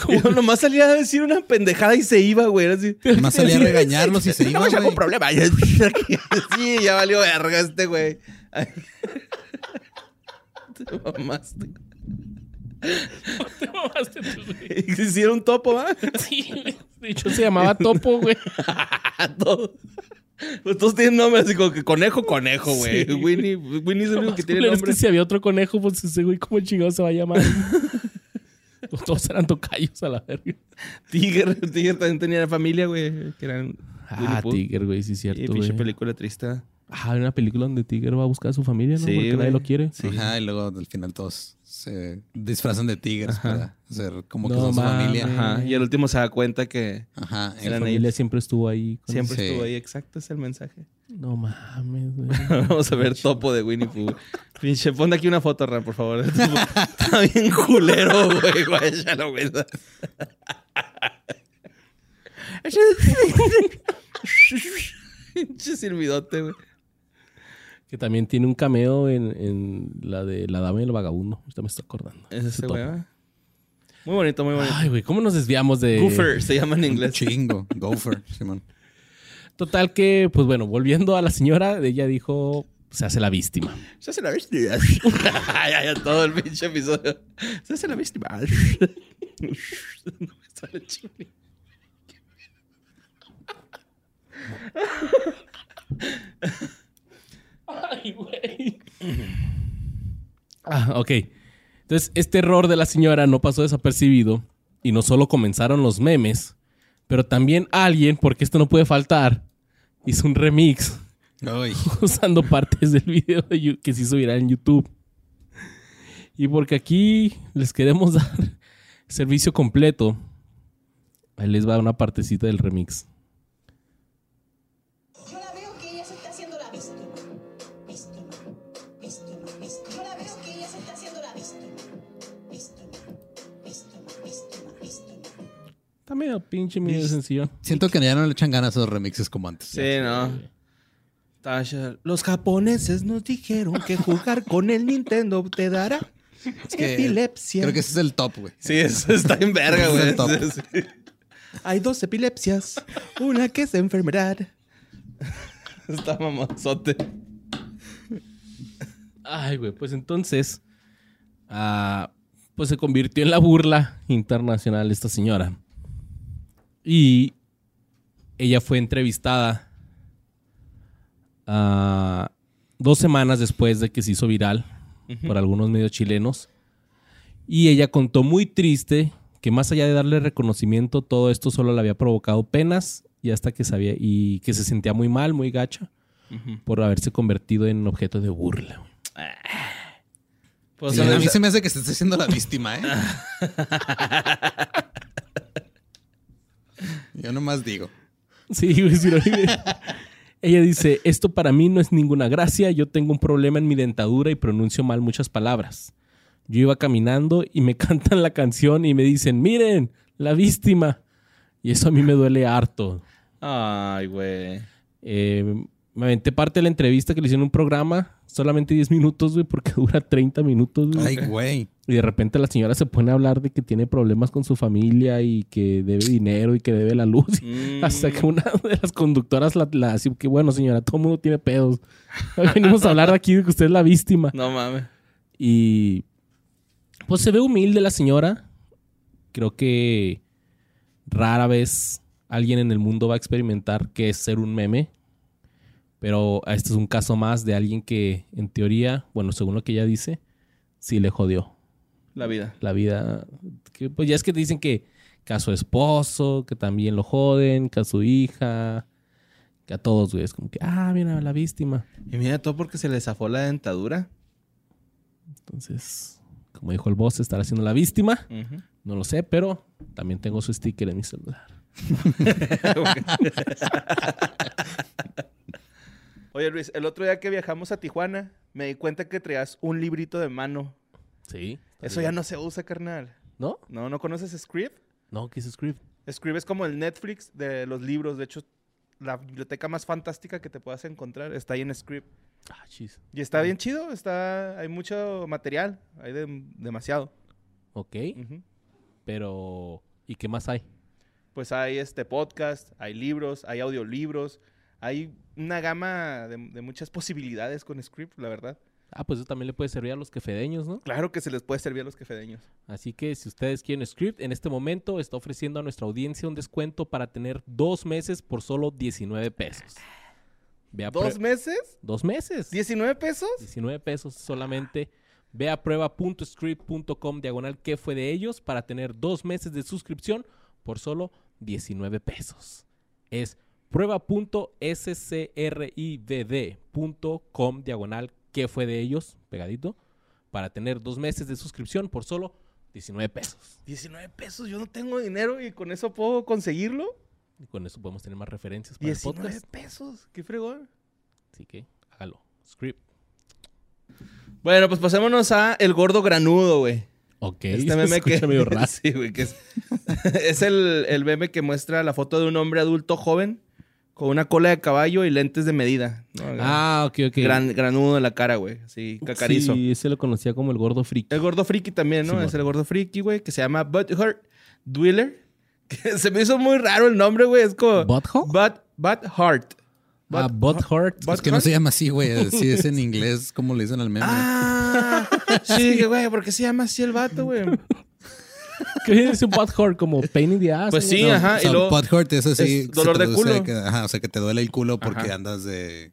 Como- Yo nomás salía a decir una pendejada y se iba, güey. Así. Nomás salía a regañarlos y se <laughs> No iba, algún güey. problema. <laughs> Sí, ya valió verga este güey. Te mamaste. Te mamaste tú, güey. Hicieron topo, ¿va? Sí, güey. De hecho, se llamaba Topo, güey. Todos. Pues todos tienen nombre así como que conejo, conejo, güey. Sí. Winnie, Winnie es el único que tiene Culero, es nombre. que si había otro conejo, pues ese güey, ¿cómo chingado se va a llamar? <laughs> Todos eran tocayos a la verga. Tiger, Tiger también tenía familia, güey. Que eran Ah. Tiger, güey, sí es Y cierto, pinche película triste. Ah, hay una película donde Tiger va a buscar a su familia, ¿no? Sí, Porque nadie lo quiere. Sí. Ajá, y luego al final todos se disfrazan de tigres Ajá. para hacer como que No son su familia. Ajá. Y al último se da cuenta que Ajá. La el- familia siempre estuvo ahí. con- siempre Sí. estuvo ahí. Exacto, es el mensaje. No mames, güey. <laughs> Vamos a ver topo de Winnie Pooh. Pinche, ponte aquí una foto, Ram, por favor. <laughs> Está bien culero, güey. Guáchalo, güey. <laughs> Pinche silbidote, güey. Que también tiene un cameo en, en la de La Dama y el Vagabundo. Ahorita me estoy acordando. Es Ese güey. Muy bonito, muy bonito. Ay, güey, ¿cómo nos desviamos de...? Goofer se llama en inglés. chingo. <laughs> Gopher, Simón. Total que, pues bueno, volviendo a la señora, ella dijo, se hace la víctima. Se hace la víctima. <laughs> Ay, todo el pinche episodio. Se hace la víctima. <laughs> No me sale chile. Ay, güey. <laughs> Ah, ok. Entonces, este error de la señora no pasó desapercibido y no solo comenzaron los memes, pero también alguien, porque esto no puede faltar, hizo un remix Ay, <laughs> usando partes del video de que se hizo viral en YouTube. Y porque aquí les queremos <laughs> dar servicio completo, ahí les va una partecita del remix. Está medio pinche, medio sencillo. siento que ya no le echan ganas a esos remixes como antes. Sí, no. Tasha, los japoneses nos dijeron que jugar con el Nintendo te dará Es que epilepsia. Creo que ese es el top, güey. Sí, eso está en verga, es güey. top. Sí, sí. Hay dos epilepsias. Una que es enfermedad. Está mamonzote. Ay, güey, pues entonces, ah, pues se convirtió en la burla internacional esta señora. Y ella fue entrevistada ah, dos semanas después de que se hizo viral por algunos medios chilenos. Y ella contó muy triste que más allá de darle reconocimiento, todo esto solo le había provocado penas y hasta que sabía y que se sentía muy mal, muy gacha por haberse convertido en objeto de burla. güey. Pues, Sí, a mí se me hace que se está haciendo la víctima, ¿eh? <laughs> Yo nomás digo. Sí. Ella dice, esto para mí no es ninguna gracia, yo tengo un problema en mi dentadura y pronuncio mal muchas palabras. Yo iba caminando y me <laughs> cantan la canción y me dicen, miren, la víctima. Y eso a mí me duele harto. Ay, güey. Eh, me aventé parte de la entrevista que le hicieron en un programa, solamente 10 minutos, güey, porque <laughs> dura 30 minutos, güey. Ay, güey. Y de repente la señora se pone a hablar de que tiene problemas con su familia y que debe dinero y que debe la luz. <laughs> Mm. Hasta que una de las conductoras la, la así que bueno, señora, todo el mundo tiene pedos. <laughs> Venimos a hablar aquí de que usted es la víctima. No mames. Y pues se ve humilde la señora. Creo que rara vez alguien en el mundo va a experimentar qué es ser un meme. Pero este es un caso más de alguien que, en teoría, bueno, según lo que ella dice, sí le jodió La vida. la vida. Que, pues ya es que te dicen que, que a su esposo, que también lo joden, que a su hija, que a todos, güey. Es como que, ah, mira, la víctima. Y mira todo porque se le zafó la dentadura. Entonces, como dijo el boss, estará siendo la víctima. No lo sé, pero también tengo su sticker en mi celular. <laughs> Oye, Luis, el otro día que viajamos a Tijuana, me di cuenta que traías un librito de mano. Sí. Eso ya no se usa, carnal. ¿No? ¿No? ¿No conoces Script? No, ¿qué es Script? Script es como el Netflix de los libros. De hecho, la biblioteca más fantástica que te puedas encontrar está ahí en Script. Ah, chis. Y está bien chido, está, hay mucho material, hay de- demasiado. Ok, pero... ¿Y qué más hay? Pues hay este podcast, hay libros, hay audiolibros, hay una gama de, de muchas posibilidades con Script, la verdad. Ah, pues eso también le puede servir a los quefedeños, ¿no? Claro que se les puede servir a los quefedeños. Así que si ustedes quieren Script, en este momento está ofreciendo a nuestra audiencia un descuento para tener dos meses por solo 19 pesos. ¿Dos meses? ¿Dos meses? ¿19 pesos? 19 pesos solamente. Ve a prueba.script.com diagonal que fue de ellos para tener dos meses de suscripción por solo 19 pesos. Es prueba.scribd.com diagonal que fue de ellos, pegadito, para tener dos meses de suscripción por solo 19 pesos. 19 pesos, yo no tengo dinero y con eso puedo conseguirlo. Y con eso podemos tener más referencias para el 19 podcast. pesos, qué fregón. Así que hágalo. Script. Bueno, pues pasémonos a El Gordo Granudo, güey. Ok. Este <laughs> meme que. escucha medio <laughs> sí, güey, que es. <laughs> es el, el meme que muestra la foto de un hombre adulto joven con una cola de caballo y lentes de medida. ¿no? Ah, ok, ok. Gran, granudo en la cara, güey. Así, cacarizo. Sí, ese lo conocía como el gordo friki. El gordo friki también, ¿no? Es el gordo friki, güey, que se llama Butthurt Dweller. <laughs> Que se me hizo muy raro el nombre, güey. Es como. ¿Butthole? But, Butthurt. Ah, Butthurt. But- Es que no se llama así, güey. Así es en inglés, como le dicen al meme. Ah, sí, güey, ¿por qué se llama así el vato, güey? <laughs> <laughs> ¿Qué viene ese Butthurt? Como pain in the ass. Pues sí, No, ajá. o sea, y luego, butthurt es así. es dolor de culo. que- ajá, o sea, que te duele el culo porque Ajá. andas de...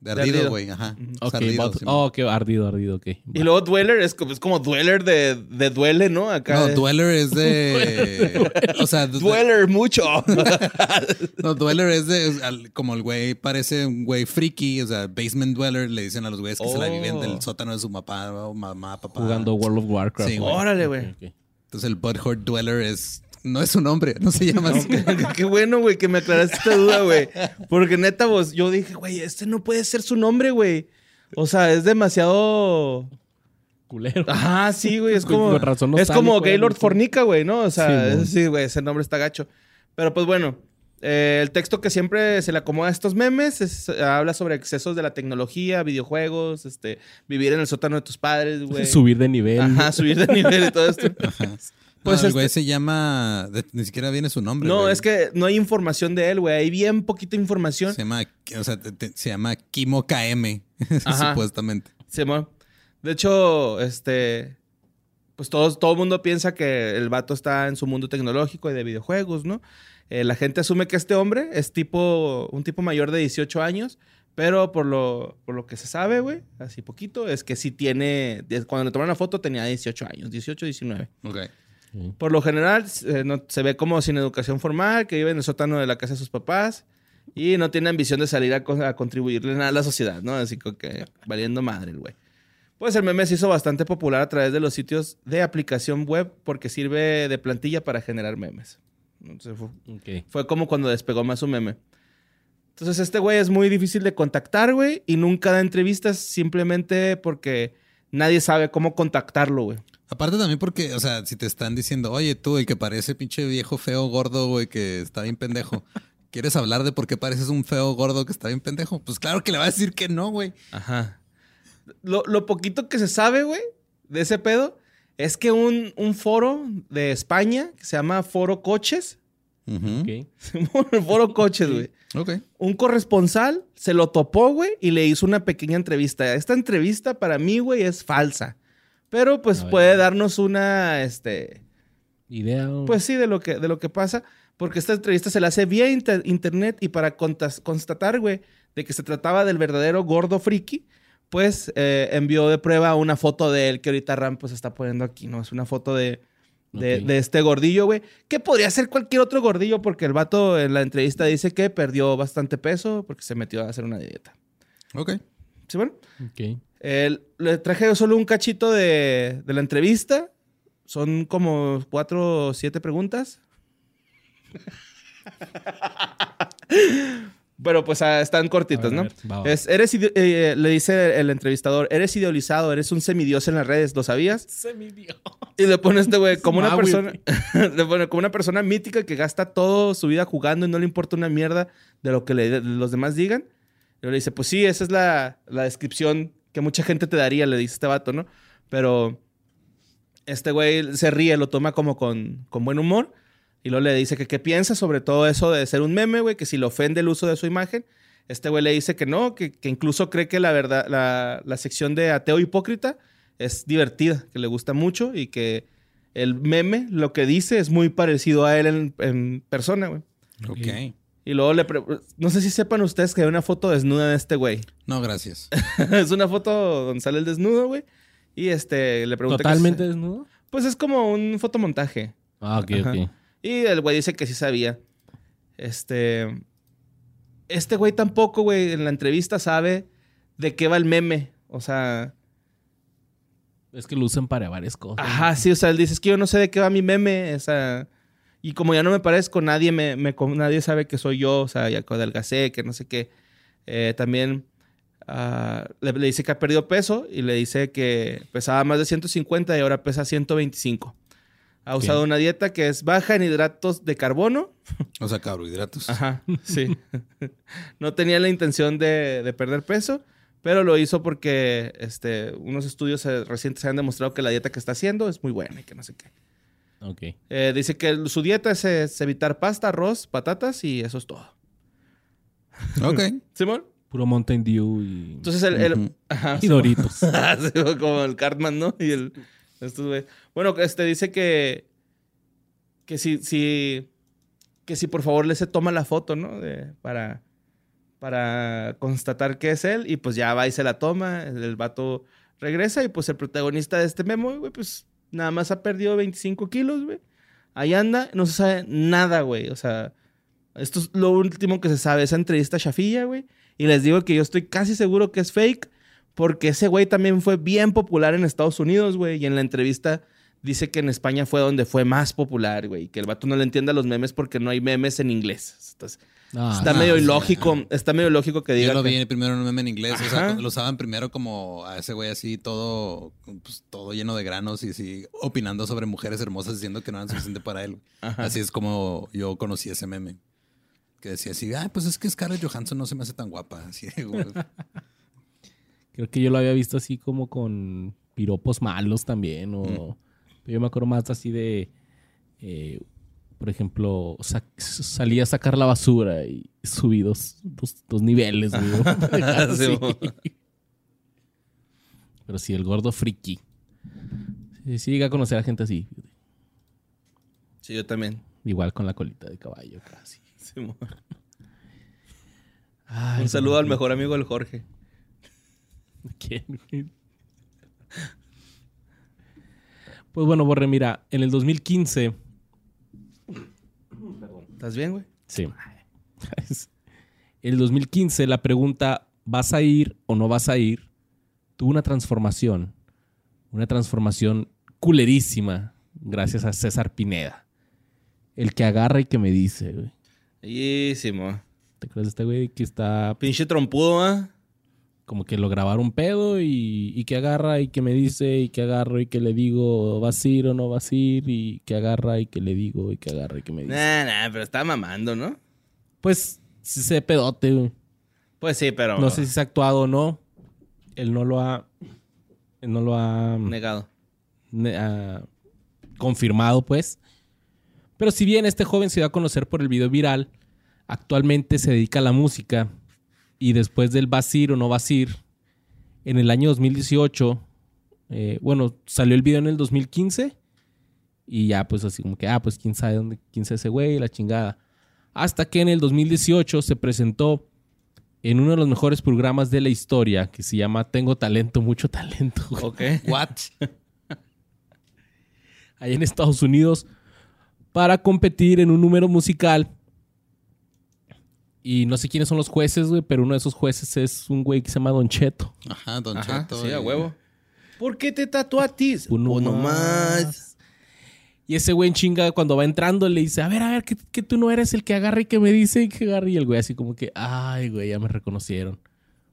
De ardido. güey. Ajá. Ok, ardido, but- sí. oh, ok, ardido, ardido, ok. y luego Dweller es como, es como Dweller de, de duele, ¿no? Acá. No, Dweller es de... <laughs> o sea, Dweller mucho. <laughs> no, Dweller es de... es al- como el güey parece un güey friki, o sea, basement dweller, le dicen a los güeyes que se la viven Oh. del sótano de su papá o mamá, papá. Jugando World of Warcraft. Sí, güey. Órale, güey. Ok, ok. Entonces el Butthurt Dweller es... No es su nombre, no se llama así. Qué bueno, güey, que me aclaraste esta duda, güey. Porque neta, vos, yo dije, güey, este no puede ser su nombre, güey. O sea, es demasiado. Culero. Ajá, sí, güey. Es como. con razón es como nostálgico, Gaylord. Fornica, güey, ¿no? O sea, sí, güey, ese nombre está gacho. Pero pues bueno, eh, el texto que siempre se le acomoda a estos memes es- habla sobre excesos de la tecnología, videojuegos, este, vivir en el sótano de tus padres, <laughs> güey. Subir de nivel. Ajá, subir de nivel y todo esto. <laughs> Pues el este- güey se llama... de- ni siquiera viene su nombre. No, güey. es que no hay información de él, güey. Hay bien poquita información. Se llama, o sea, te- te- se llama Kimo KM, <laughs> supuestamente. Simón. De hecho, este. Pues todos, todo el mundo piensa que el vato está en su mundo tecnológico y de videojuegos, ¿no? Eh, la gente asume que este hombre es tipo. un tipo mayor de 18 años. Pero por lo, por lo que se sabe, güey, así poquito, es que sí tiene. Cuando le tomaron la foto tenía 18 años, 18, 19. Ok. Por lo general, eh, no- se ve como sin educación formal, que vive en el sótano de la casa de sus papás y no tiene ambición de salir a, a contribuirle nada a la sociedad, ¿no? Así que valiendo madre el güey. Pues el meme se hizo bastante popular a través de los sitios de aplicación web porque sirve de plantilla para generar memes. Entonces fue, Ok. fue como cuando despegó más su meme. Entonces este güey es muy difícil de contactar, güey, y nunca da entrevistas simplemente porque nadie sabe cómo contactarlo, güey. Aparte también porque, o sea, si te están diciendo, oye, tú, el que parece pinche viejo feo gordo, güey, que está bien pendejo, <laughs> ¿quieres hablar de por qué pareces un feo gordo que está bien pendejo? Pues claro que le va a decir que no, güey. Ajá. Lo, lo poquito que se sabe, güey, de ese pedo, es que un, un foro de España que se llama Foro Coches, <laughs> Foro Coches, güey. Ok. Un corresponsal se lo topó, güey, y le hizo una pequeña entrevista. Esta entrevista para mí, güey, es falsa. Pero pues ver. puede darnos una, este, Idea. pues sí, de lo que, de lo que pasa. Porque esta entrevista se la hace vía inter- internet y para constatar, güey, de que se trataba del verdadero gordo friki, pues eh, envió de prueba una foto de él que ahorita Ram pues está poniendo aquí, ¿no? Es una foto de, de, este gordillo, güey. Que podría ser cualquier otro gordillo porque el vato en la entrevista dice que perdió bastante peso porque se metió a hacer una dieta. Ok. ¿Sí, bueno? Ok. El- le traje solo un cachito de, de la entrevista. Son como cuatro o siete preguntas. <laughs> Pero pues ah, están ver, ¿no? Es, eres ide- eh, le dice el entrevistador, eres idealizado, eres un semidios en las redes, ¿lo sabías? Se midió. Y le pone este güey como una persona, <laughs> le pone como una persona mítica que gasta toda su vida jugando y no le importa una mierda de lo que le- los demás digan. Y le dice, pues sí, esa es la, la descripción que mucha gente te daría, le dice este vato, ¿no? Pero este güey se ríe, lo toma como con, con buen humor. Y luego le dice que qué piensa sobre todo eso de ser un meme, güey, que si le ofende el uso de su imagen. Este güey le dice que no, que, que incluso cree que la verdad, la, la sección de ateo hipócrita es divertida, que le gusta mucho y que el meme, lo que dice, es muy parecido a él en, en persona, güey. Ok. Y luego le... pre- No sé si sepan ustedes que hay una foto desnuda de este güey. No, gracias. <laughs> es una foto donde sale el desnudo, güey. Y este, le pregunta... que ¿Totalmente si- desnudo? Pues es como un fotomontaje. Ah, ok, Ajá. ok. Y el güey dice que sí sabía. Este. Este güey tampoco, güey, en la entrevista sabe de qué va el meme. O sea. Es que lo usan para varias cosas. Ajá, sí, o sea, él dice, es que yo no sé de qué va mi meme. O sea. Y como ya no me parezco, nadie me, me- nadie sabe que soy yo. O sea, ya adelgacé, que no sé qué. Eh, también ah, le, le dice que ha perdido peso y le dice que pesaba más de 150 y ahora pesa 125. Ha usado una dieta que es baja en hidratos de carbono. <laughs> O sea, carbohidratos. Ajá, sí. <laughs> no tenía la intención de, de perder peso, pero lo hizo porque este, unos estudios recientes han demostrado que la dieta que está haciendo es muy buena y que no sé qué. Ok. Eh, dice que su dieta es, es evitar pasta, arroz, patatas y eso es todo. Ok. <laughs> ¿Simón? Puro Mountain Dew y, Entonces el... el- ajá, y Doritos. Como el Cartman, ¿no? Y el... Bueno, este dice que... Que si. Que si por favor le se toma la foto, ¿no? De, para... Para constatar que es él. Y pues ya va y se la toma. El, el vato regresa. Y pues el protagonista de este memo, güey, pues nada más ha perdido 25 kilos, güey. Ahí anda. No se sabe nada, güey. O sea... Esto es lo último que se sabe. Esa entrevista chafilla, güey. Y les digo que yo estoy casi seguro que es fake. Porque ese güey también fue bien popular en Estados Unidos, güey. Y en la entrevista dice que en España fue donde fue más popular, güey. Que el vato no le entiende a los memes porque no hay memes en inglés. Entonces, Ah, está no, medio sí, ilógico. Está medio ilógico que diga Yo lo que- vi primero en un meme en inglés. O sea, lo usaban primero como a ese güey así, todo, pues, todo lleno de granos y así, opinando sobre mujeres hermosas diciendo que no eran suficiente para él. Ajá. Así es como yo conocí ese meme. Que decía así, ah, pues es que Scarlett Johansson no se me hace tan guapa. Así, güey. <laughs> Creo que yo lo había visto así como con piropos malos también. O yo me acuerdo más así de. eh, por ejemplo, sa- salí a sacar la basura y subí dos, dos- dos niveles. <laughs> <laughs> Sí. Pero sí, el gordo friki. Sí, sí, llega a conocer a gente así. Sí, yo también. Igual con la colita de caballo casi. Sí. Ay, Un saludo al mejor amigo del Jorge. ¿Quién? Pues bueno, Borre, mira, en el 2015. ¿Estás bien, güey? Sí. En el 2015, la pregunta: ¿vas a ir o no vas a ir? Tuvo una transformación. Una transformación culerísima. Gracias a César Pineda. El que agarra y que me dice, güey. Bellísimo. ¿Te acuerdas de este güey que está Pinche trompudo, ¿ah? Como que lo grabaron pedo y, y que agarra y que me dice y que agarro y que le digo vas a ir o no vas a ir y que agarra y que le digo y que agarra y que me dice. Nah, nah, pero está mamando, ¿no? Pues sí se pedote, güey. Pues sí, pero... No sé si se ha actuado o no. Él no lo ha. Él no lo ha, Negado. ne- ha confirmado, pues. Pero si bien este joven se dio a conocer por el video viral, actualmente se dedica a la música. Y después del Basir o no Basir, en el año 2018, eh, bueno, salió el video en el 2015. Y ya, pues así como que, ah, pues quién sabe dónde, quién sabe ese güey, la chingada. Hasta que en el 2018 se presentó en uno de los mejores programas de la historia que se llama Tengo talento, mucho talento. güey. Ok. <laughs> What? Ahí en Estados Unidos para competir en un número musical. Y no sé quiénes son los jueces, güey, pero uno de esos jueces es un güey que se llama Don Cheto. Ajá, Don Ajá, Cheto. sí, a huevo. ¿Por qué te tatuatis? Uno Uno más. más. Y ese güey en chinga, cuando va entrando, le dice, a ver, a ver, que, que tú no eres el que agarra y que me dice y que agarra. Y el güey así como que, ay, güey, ya me reconocieron.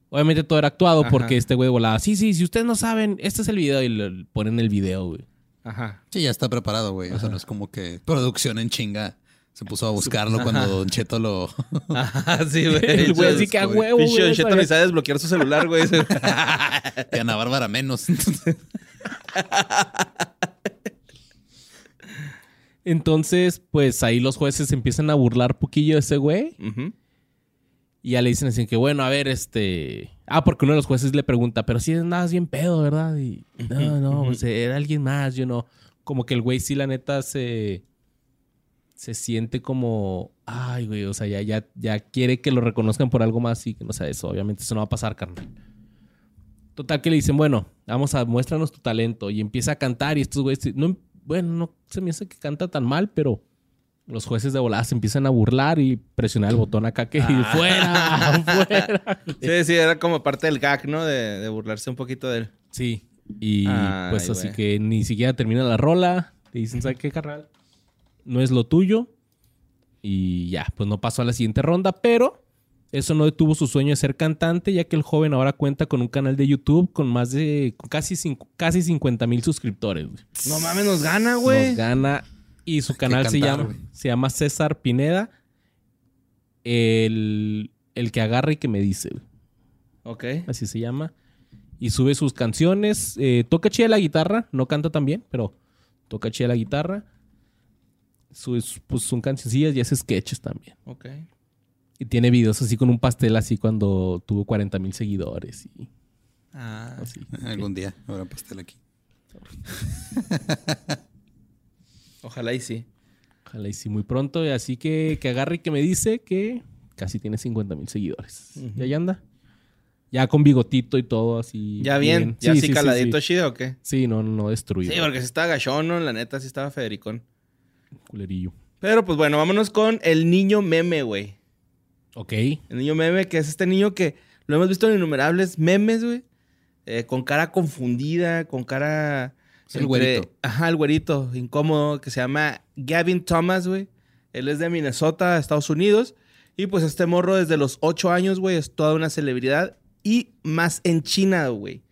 Obviamente todo era actuado Ajá. porque este güey volaba, sí, sí, si ustedes no saben, este es el video. Y le ponen el video, güey. Ajá. Sí, ya está preparado, güey. O sea, no es como que producción en chinga se puso a buscarlo cuando Don Cheto lo... <laughs> Ajá, sí, <laughs> güey. El güey así que a huevo. Don Cheto ni sabe desbloquear su celular, güey. <laughs> y Ana Bárbara menos. Entonces, pues ahí los jueces empiezan a burlar poquillo de ese güey. Y ya le dicen así que, bueno, a ver, este... Ah, porque uno de los jueces le pregunta, pero si andabas bien pedo, ¿verdad? Y no, no, pues era alguien más, yo no. Como que el güey sí, la neta, se... Se siente como... Ay, güey, o sea, ya, ya, ya quiere que lo reconozcan por algo más y que no sea eso. Obviamente eso no va a pasar, carnal. Total que le dicen, bueno, vamos a muéstranos tu talento. Y empieza a cantar y estos güeyes... No, bueno, no se me hace que canta tan mal, pero... Los jueces de volada se empiezan a burlar y presionar el botón acá que <laughs> <laughs> fuera, fuera. Sí, sí, era como parte del gag, ¿no? De, de burlarse un poquito de él. Sí. Y pues así que ni siquiera termina la rola. Te dicen, ¿sabes qué, carnal? No es lo tuyo. Y ya, pues no pasó a la siguiente ronda, pero eso no detuvo su sueño de ser cantante, ya que el joven ahora cuenta con un canal de YouTube con más de con casi, cinco- casi 50 mil suscriptores. güey. No mames, nos gana, güey. Nos gana. Y su canal se, llama, güey. se llama César Pineda. El, el que agarra y que me dice. güey. Ok. Así se llama. Y sube sus canciones. eh, toca chida la guitarra. No canta tan bien, pero toca chida la guitarra. Pues son cancioncillas y hace sketches también. Ok. Y tiene videos así con un pastel así cuando tuvo 40 mil seguidores. Y Ah. así. <laughs> Algún día habrá pastel aquí. <laughs> Ojalá y sí. Ojalá y sí muy pronto. Y así que que agarre y que me dice que casi tiene 50 mil seguidores. Y ahí anda. Ya con bigotito y todo así. Ya bien, ya Sí, así sí, sí, caladito sí. chido o qué? Sí, no, no destruido. Sí, porque sí estaba gachón, ¿no? La neta sí estaba Federicón. Culerillo. Pero pues bueno, vámonos con el niño meme, güey. Ok. El niño meme, que es este niño que lo hemos visto en innumerables memes, güey. Eh, con cara confundida, con cara. Es el güerito. Ajá, el güerito, incómodo, que se llama Gavin Thomas, güey. Él es de Minnesota, Estados Unidos. Y pues este morro desde los ocho años, güey, es toda una celebridad. Y más en China, güey.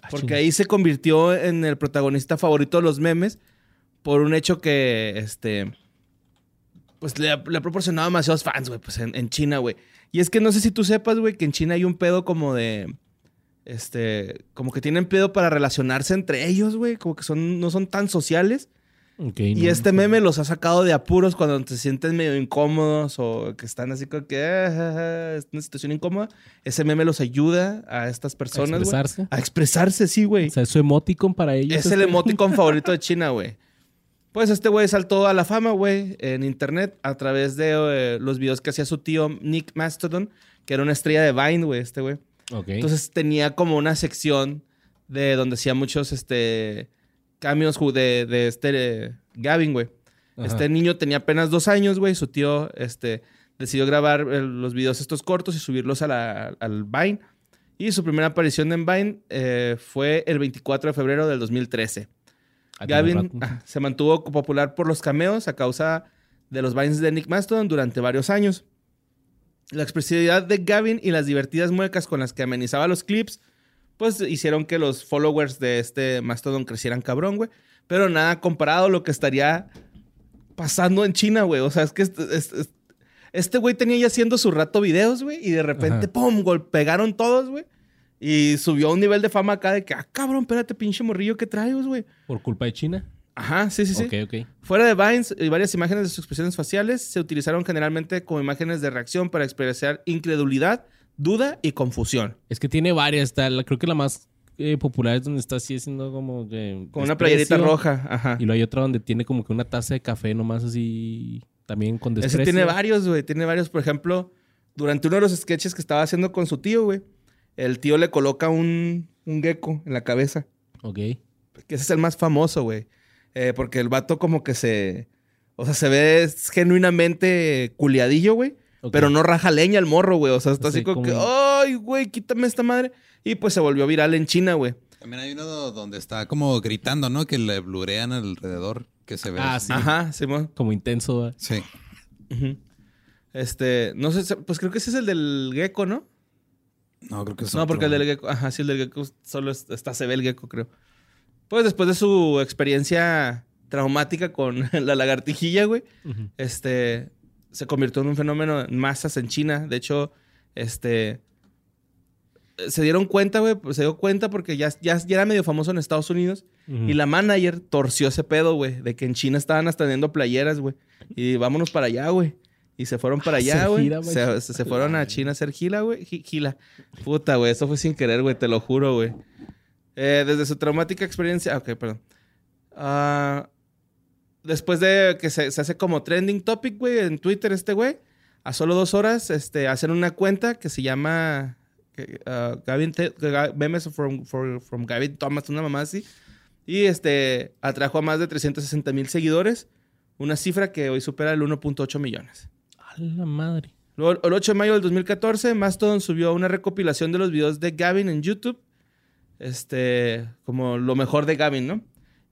Ah, Porque ahí se convirtió en el protagonista favorito de los memes por un hecho que, este, pues le, ha- le ha proporcionado demasiados fans, güey, pues en, en China, güey. Y es que no sé si tú sepas, güey, que en China hay un pedo como de, este, como que tienen pedo para relacionarse entre ellos, güey, como que son, no son tan sociales. Ok, Y no, este no. meme los ha sacado de apuros cuando te sienten medio incómodos o que están así como que "Ah, ah, ah", es una situación incómoda. Ese meme los ayuda a estas personas, güey, expresarse. A expresarse, sí, güey. O sea, es su emoticon para ellos. Es el este. emoticon <laughs> favorito de China, güey. Pues este güey saltó a la fama, güey, en internet a través de eh, los videos que hacía su tío Nick Mastodon, que era una estrella de Vine, güey, este güey. Entonces tenía como una sección de donde hacía muchos este cambios de, de este eh, Gavin, güey. Este niño tenía apenas dos años, güey. Su tío este, decidió grabar eh, los videos estos cortos y subirlos a la- al Vine. Y su primera aparición en Vine eh, fue el 24 de febrero del 2013. Gavin ah, <laughs> se mantuvo popular por los cameos a causa de los Vines de Nick Mastodon durante varios años. La expresividad de Gavin y las divertidas muecas con las que amenizaba los clips, pues hicieron que los followers de este Mastodon crecieran cabrón, güey. Pero nada comparado a lo que estaría pasando en China, güey. O sea, es que este- este- este güey tenía ya haciendo su rato videos, güey, y de repente, Ajá. ¡pum! Gol, pegaron todos, güey. Y subió a un nivel de fama acá de que, ah, cabrón, espérate, pinche morrillo que traes, güey. ¿Por culpa de China? Ajá, sí, sí, sí. Ok, ok. Fuera de Vines y varias imágenes de sus expresiones faciales se utilizaron generalmente como imágenes de reacción para expresar incredulidad, duda y confusión. Es que tiene varias. Está, la- creo que la más eh, popular es donde está así haciendo como que... Con una playerita roja, ajá. Y luego hay otra donde tiene como que una taza de café nomás así... También con desprecio. Ese tiene varios, güey. Tiene varios, por ejemplo, durante uno de los sketches que estaba haciendo con su tío, güey. El tío le coloca un, un gecko en la cabeza. Ok. Que ese es el más famoso, güey. Eh, porque el vato como que se... O sea, se ve genuinamente culiadillo, güey. Pero no raja leña el morro, güey. O sea, está así Sí, como que... ¡Ay, güey! Quítame esta madre. Y pues se volvió viral en China, güey. También hay uno donde está como gritando, ¿no? Que le blurean alrededor. Que se ve. Ah, así. sí. Ajá, Simón. Como intenso. ¿verdad? Sí. Ujú. Este, no sé, pues creo que ese es el del gecko, ¿no? No, creo que es No, otro, porque el del gecko, ajá, sí, el del gecko solo es- está, se ve el gecko, creo. Pues después de su experiencia traumática con <laughs> la lagartijilla, güey, este, se convirtió en un fenómeno en masas en China. De hecho, este, se dieron cuenta, güey, se dio cuenta porque ya, ya, ya era medio famoso en Estados Unidos. Y la manager torció ese pedo, güey, de que en China estaban hasta vendiendo playeras, güey. Y vámonos para allá, güey. Y se fueron para <laughs> allá, güey. Se, se- se fueron a China a hacer gila, güey. Gi- Gila. Puta, güey. Eso fue sin querer, güey. Te lo juro, güey. Eh, desde su traumática experiencia... ah, Ok, perdón. Ah, después de que se, hace como trending topic, güey, en Twitter este güey, a solo dos horas, este, hacen una cuenta que se llama ah, Gavin Memes from, for- from Gavin Thomas, una mamá así. Y este, atrajo a más de 360 mil seguidores, una cifra que hoy supera el 1.8 millones. A la madre. Luego, el 8 de mayo del 2014, Mastodon subió una recopilación de los videos de Gavin en YouTube. Este, como lo mejor de Gavin, ¿no?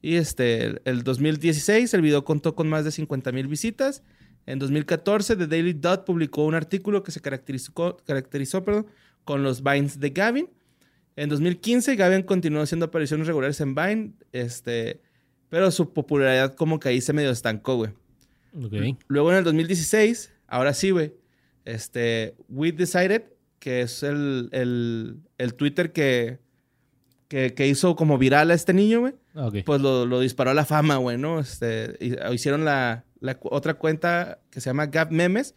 Y este, el, el 2016, el video contó con más de 50 mil visitas. En 2014, The Daily Dot publicó un artículo que se caracterizó, caracterizó perdón, con los Vines de Gavin. En 2015, Gavin continuó haciendo apariciones regulares en Vine, este, pero su popularidad como que ahí se medio estancó, güey. Luego en el 2016, ahora sí, güey, este, We Decided, que es el, el, el Twitter que, que, que hizo como viral a este niño, güey, Ah, ok. pues lo, lo disparó a la fama, güey, ¿no? Este, y- hicieron la, la otra cuenta que se llama Gap Memes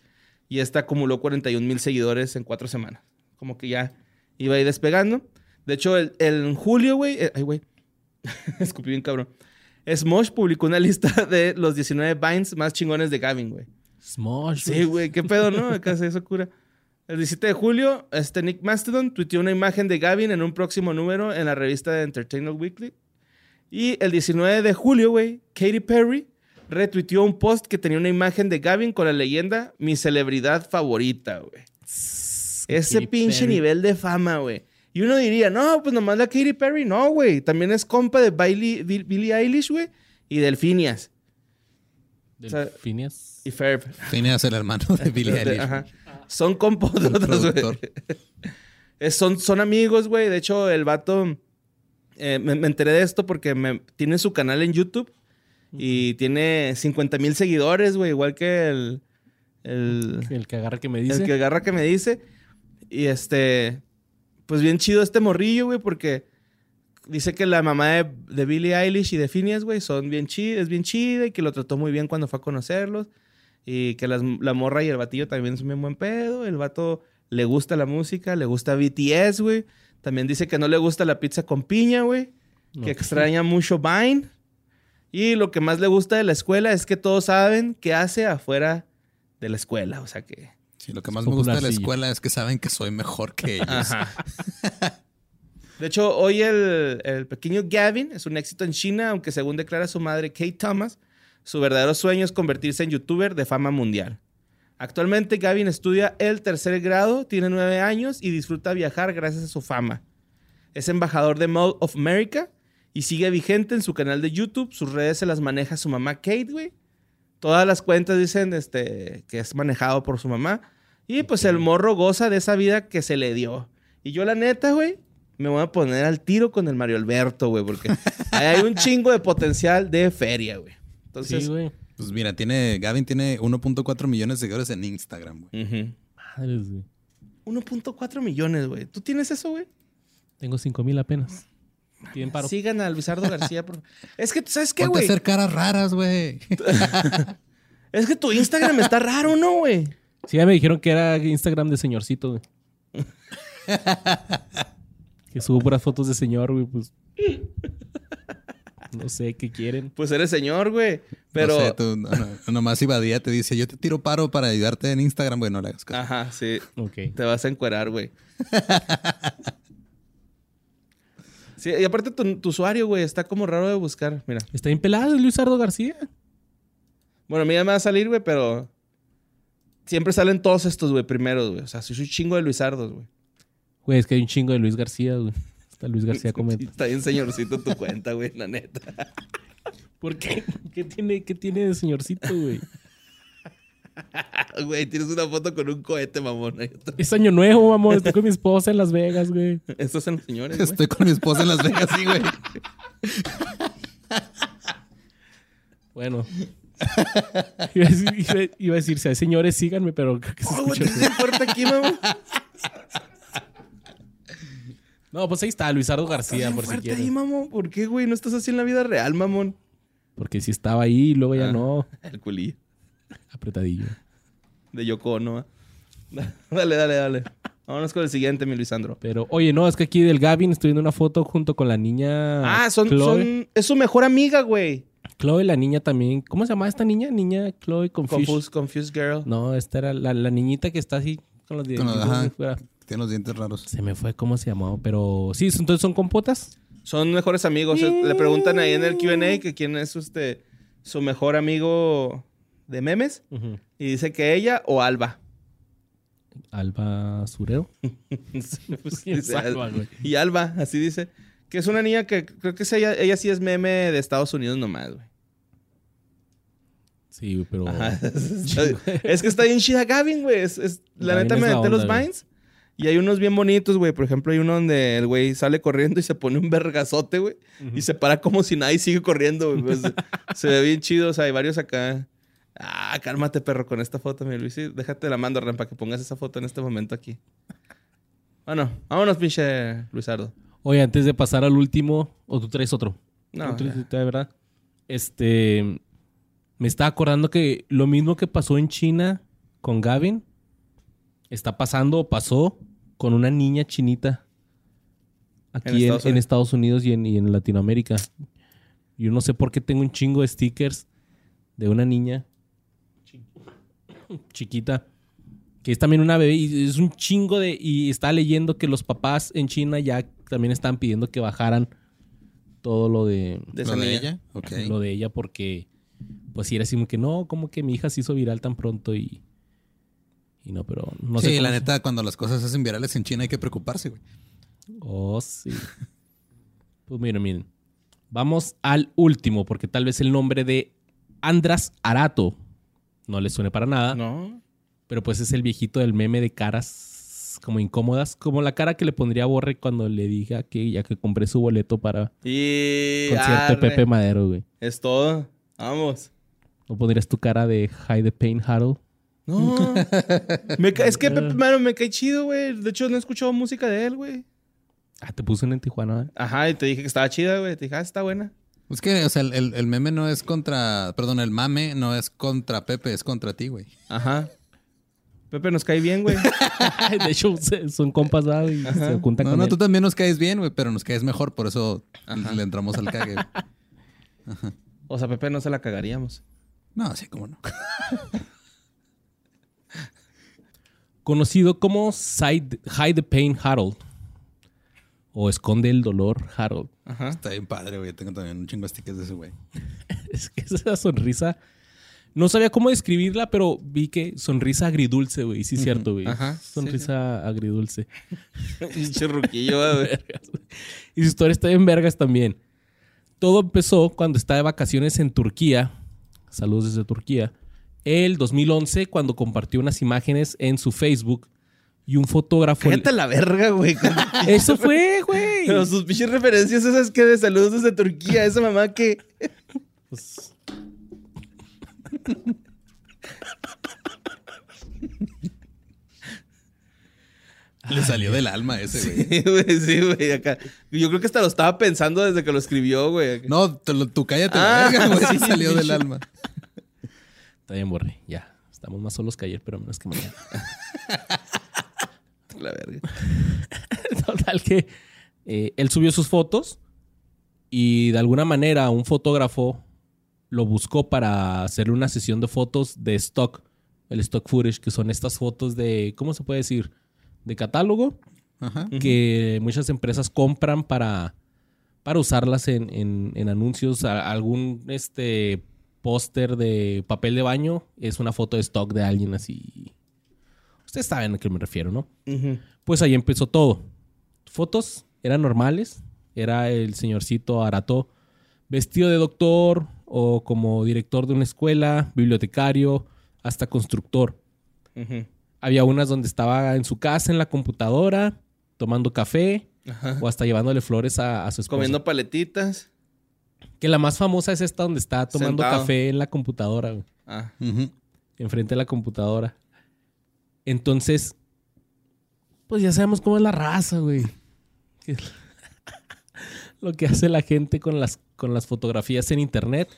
y esta acumuló 41 mil seguidores en cuatro semanas. Como que ya iba a ir despegando. De hecho, el, el- en julio, güey, eh, ay, güey, <laughs> escupí bien cabrón. Smosh publicó una lista de los 19 Vines más chingones de Gavin, güey. Smosh. Sí, güey, qué pedo, ¿no? Acá se hizo cura. El 17 de julio, este Nick Mastodon tuiteó una imagen de Gavin en un próximo número en la revista de Entertainment Weekly. Y el 19 de julio, güey, Katy Perry retuiteó un post que tenía una imagen de Gavin con la leyenda Mi celebridad favorita, güey. Ese Katy pinche Perry. nivel de fama, güey. Y uno diría, no, pues nomás la Katy Perry. No, güey. También es compa de Billie, Bill- Billie Eilish, güey. Y Delfinias. Del o sea, Phineas. Y Ferb. Phineas, el hermano de <laughs> Billie De- Eilish. ajá. Son compos de otros, güey. Es- <laughs> Son, son amigos, güey. De hecho, el vato. eh, me, me enteré de esto porque me- tiene su canal en YouTube y tiene 50 mil seguidores, güey. Igual que el. El, El que agarra que me dice. el que agarra que me dice. Y este. Pues bien chido este morrillo, güey, porque dice que la mamá de, de Billie Eilish y de Phineas, güey, son bien chidas, es bien chida y que lo trató muy bien cuando fue a conocerlos. Y que las- la morra y el batillo también son bien buen pedo. El vato le gusta la música, le gusta BTS, güey. También dice que no le gusta la pizza con piña, güey. Que Ok. extraña mucho Vine. Y lo que más le gusta de la escuela es que todos saben qué hace afuera de la escuela. O sea que. Sí, lo que más me gusta de la escuela es que saben que soy mejor que <laughs> ellos. Ajá. <laughs> De hecho, hoy el, el pequeño Gavin es un éxito en China, aunque según declara su madre Kate Thomas, su verdadero sueño es convertirse en youtuber de fama mundial. Actualmente Gavin estudia el tercer grado, tiene nueve años y disfruta viajar gracias a su fama. Es embajador de Mall of America y sigue vigente en su canal de YouTube. Sus redes se las maneja su mamá Kate, güey. Todas las cuentas dicen este, que es manejado por su mamá. Y pues el morro goza de esa vida que se le dio. Y yo, la neta, güey, me voy a poner al tiro con el Mario Alberto, güey, porque ahí hay un chingo de potencial de feria, güey. Entonces, Sí, güey. Pues mira, tiene, Gavin tiene 1.4 millones de seguidores en Instagram, güey. Madres, güey. 1.4 millones, güey. ¿Tú tienes eso, güey? Tengo 5 mil apenas. Tienen paro. Sigan a Luisardo García, por favor. Es que, ¿sabes qué, güey? hacer caras raras, güey. Es que tu Instagram está raro, ¿no, güey? Sí, ya me dijeron que era Instagram de señorcito, güey. <laughs> que subo puras fotos de señor, güey, pues. No sé qué quieren. Pues eres señor, güey. Pero... No sé, tú, no, no, nomás Ibadía te dice, yo te tiro paro para ayudarte en Instagram, güey, no le hagas caso. Ajá, sí. Ok. Te vas a encuerar, güey. <laughs> Sí, y aparte tu, tu usuario, güey, está como raro de buscar. Mira. Está bien pelado el Luis Ardo García. Bueno, a mí ya me va a salir, güey, pero... Siempre salen todos estos, güey, primeros, güey. O sea, soy un chingo de Luisardos, güey. Güey, es que hay un chingo de Luis García, güey. <laughs> Está Luis García <laughs> comenta. Está bien señorcito tu cuenta, güey, la neta. <laughs> ¿Por qué? ¿Qué tiene, qué tiene de señorcito, güey? Güey, tienes una foto con un cohete, mamón. Es año nuevo, mamón. Estoy con mi esposa en Las Vegas, güey. Estos son los señores, güey. Estoy con mi esposa en Las Vegas, sí, güey. Bueno. Iba a decir, iba- iba a decir, si hay señores, síganme, pero creo que se Oh, tienes fuerte aquí, mamón. No, pues ahí está, Luisardo García, Bien por si fuerte ahí, quieres. mamón. ¿Por qué, güey? No estás así en la vida real, mamón. Porque si estaba ahí y luego ya Ah. no. <laughs> El culillo. Apretadillo. De Yoko Ono. ¿eh? <laughs> Dale, dale, dale. Vámonos con el siguiente, mi Luisandro. Pero, oye, no, es que aquí del Gavin estoy viendo una foto junto con la niña. Ah, son, Chloe. son... Es su mejor amiga, güey. Chloe, la niña también. ¿Cómo se llama esta niña? Niña Chloe Confusion. Confused, confused Girl. No, esta era la, la niñita que está así con los dientitos ajá. Tiene los dientes raros. Se me fue cómo se llamaba, pero sí, entonces son compotas. Son mejores amigos. Le preguntan ahí en el Q&A que quién es este, su mejor amigo de memes. Y dice que ella o Alba. Alba Sureo. <laughs> Pues <laughs> y Alba, así dice. Que es una niña que creo que es ella, ella sí es meme de Estados Unidos nomás, güey. Sí, pero. Ajá. <laughs> es que está bien chida Gavin, güey. Es, es- la Gavin neta es me metí los. Vines. Y hay unos bien bonitos, güey. Por ejemplo, hay uno donde el güey sale corriendo y se pone un vergazote, güey. Y se para como si nadie sigue corriendo, güey. Pues, se ve bien chido. O sea, hay varios acá. Ah, cálmate, perro, con esta foto, mi Luis. Sí, déjate la mando, Ram, para que pongas esa foto en este momento aquí. Bueno, vámonos, pinche Luisardo. Oye, antes de pasar al último, o tú traes otro. No, Otro, ya. de verdad. Este. Me estaba acordando que lo mismo que pasó en China con Gavin, está pasando o pasó con una niña chinita aquí en, En en Estados Estados, Unidos. Y en, y en Latinoamérica. Yo no sé por qué tengo un chingo de stickers de una niña chi- <coughs> chiquita que es también una bebé y es un chingo de y está leyendo que los papás en China ya también están pidiendo que bajaran todo lo de De esa ¿Lo de ella? Ok. lo de ella porque pues si era así como que no, como que mi hija se hizo viral tan pronto y y no, pero no sé sí, la se- neta, cuando las cosas se hacen virales en China hay que preocuparse, güey. Oh, sí. Pues miren, miren. Vamos al último, porque tal vez el nombre de Andras Arato no le suene para nada, No. pero pues es el viejito del meme de caras como incómodas, como la cara que le pondría a Borre cuando le diga que ya que compré su boleto para Y. concierto de. Pepe Madero, güey. Es todo. Vamos. ¿No pondrías tu cara de Hide the Pain Harold? No. <laughs> Me ca- es que Pepe Mano me cae chido, güey. De hecho, no he escuchado música de él, güey. Ah, te puso en Tijuana, ¿eh? Ajá, y te dije que estaba chida, güey. Te dije, ah, está buena. Es que, o sea, el, el- el meme no es contra. Perdón, el mame no es contra Pepe, es contra ti, güey. Ajá. Pepe nos cae bien, güey. <laughs> de hecho, son compas, ¿verdad? Y se juntan No, con no, él. tú también nos caes bien, güey, pero nos caes mejor, por eso Ajá. le entramos al cague. <laughs> güey. O sea, Pepe no se la cagaríamos. No, sí, cómo no. Conocido como Side- Hide the Pain Harold o Esconde el Dolor Harold. Ajá. Está bien padre, güey. Tengo también un chingo de stickers de ese güey. <laughs> Es que esa sonrisa, no sabía cómo describirla, pero vi que sonrisa agridulce, güey. Sí, es cierto, güey. Ajá, sí, Sonrisa agridulce. <laughs> Pinche ruquillo, <laughs> güey. Y su historia está en vergas también. Todo empezó cuando estaba de vacaciones en Turquía. Saludos desde Turquía. El 2011, cuando compartió unas imágenes en su Facebook y un fotógrafo. Cállate a la verga, güey. <laughs> Eso fue, güey. Pero sus pinches referencias esas que de saludos desde Turquía. Esa mamá que... Pues, <laughs> Le salió del alma ese, güey. Sí, <laughs> güey, sí, güey. Acá. Yo creo que hasta lo estaba pensando desde que lo escribió, güey. No, te lo- tú cállate Ah, la verga, güey. sí, salió del alma. Está bien, borre. Ya. Estamos más solos que ayer, pero menos que mañana. <laughs> La verga. <laughs> Total que eh, él subió sus fotos y de alguna manera un fotógrafo lo buscó para hacerle una sesión de fotos de stock. El stock footage, que son estas fotos de, ¿cómo se puede decir? De catálogo Ajá. que muchas empresas compran para, para usarlas en, en- en anuncios. A- algún este póster de papel de baño es una foto de stock de alguien así. Ustedes saben a qué me refiero, ¿no? Pues ahí empezó todo. Fotos eran normales. Era el señorcito Arato vestido de doctor, o como director de una escuela, bibliotecario, hasta constructor. Había unas donde estaba en su casa, en la computadora, tomando café Ajá. o hasta llevándole flores a, a su esposa. Comiendo paletitas. Que la más famosa es esta donde está tomando Sentado. café en la computadora, güey, Ah. Enfrente de la computadora. Entonces, pues ya sabemos cómo es la raza, güey. <laughs> Lo que hace la gente con las, con las fotografías en internet,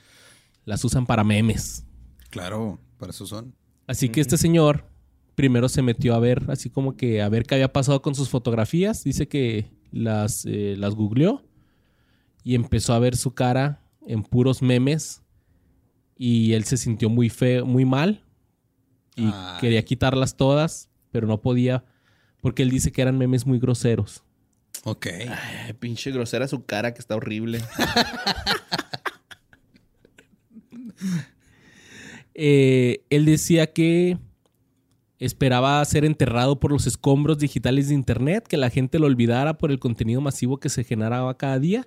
las usan para memes. Claro, para eso son. Así que este señor primero se metió a ver, así como que a ver qué había pasado con sus fotografías. Dice que las, eh, las googleó y empezó a ver su cara en puros memes. Y él se sintió muy feo, muy mal. Y Ay. quería quitarlas todas, pero no podía. Porque él dice que eran memes muy groseros. Ok. Ay, pinche grosera su cara que está horrible. <laughs> Eh, él decía que esperaba ser enterrado por los escombros digitales de Internet, que la gente lo olvidara por el contenido masivo que se generaba cada día,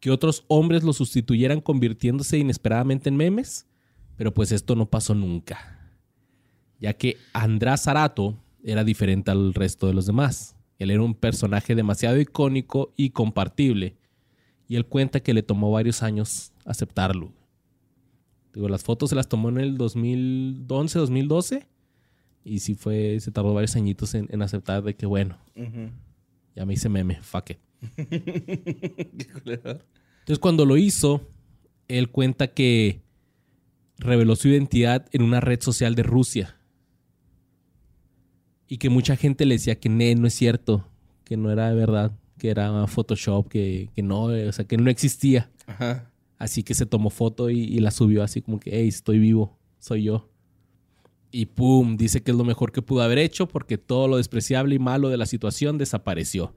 que otros hombres lo sustituyeran convirtiéndose inesperadamente en memes, pero pues esto no pasó nunca, ya que András Zarato era diferente al resto de los demás. Él era un personaje demasiado icónico y compartible, y él cuenta que le tomó varios años aceptarlo. Digo, las fotos se las tomó en el 2011, 2012. Y sí fue, se tardó varios añitos en, en aceptar de que, bueno, ya me hice meme, fuck it. Entonces, cuando lo hizo, él cuenta que reveló su identidad en una red social de Rusia. Y que mucha gente le decía que "Ne, no es cierto, que no era de verdad, que era Photoshop, que, que no, o sea, que no existía. Ajá. Así que se tomó foto y, y la subió así como que, hey, estoy vivo, soy yo. Y pum, dice que es lo mejor que pudo haber hecho porque todo lo despreciable y malo de la situación desapareció.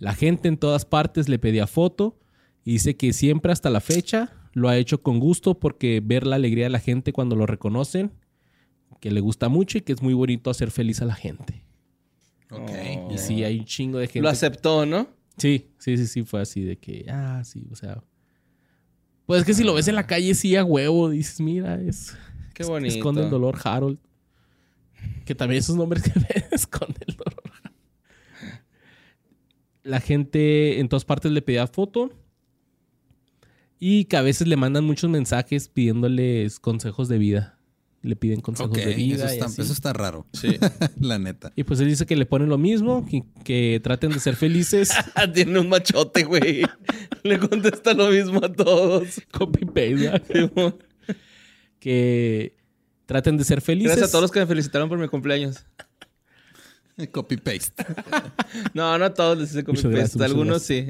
La gente en todas partes le pedía foto y dice que siempre hasta la fecha lo ha hecho con gusto porque ver la alegría de la gente cuando lo reconocen, que le gusta mucho y que es muy bonito hacer feliz a la gente. Ok. Oh. Y sí, hay un chingo de gente. Lo aceptó, ¿no? Sí, sí, sí, sí, fue así de que, ah, sí, o sea. Pues es que si lo ves en la calle, sí, a huevo, dices, mira, es. Qué bonito. Esconde el dolor, Harold. Que también esos nombres que <laughs> ven, esconde el dolor. La gente en todas partes le pedía foto. Y que a veces le mandan muchos mensajes pidiéndoles consejos de vida. Le piden consejos de vida. eso y está, así. eso está raro. Sí. <laughs> La neta. Y pues él dice que le ponen lo mismo, que, que traten de ser felices. <laughs> Tiene un machote, güey. <laughs> Le contesta lo mismo a todos. Copy paste. que traten de ser felices. Gracias a todos los que me felicitaron por mi cumpleaños. <laughs> Copy paste. <laughs> No, no a todos les hice copy paste. Algunos sí.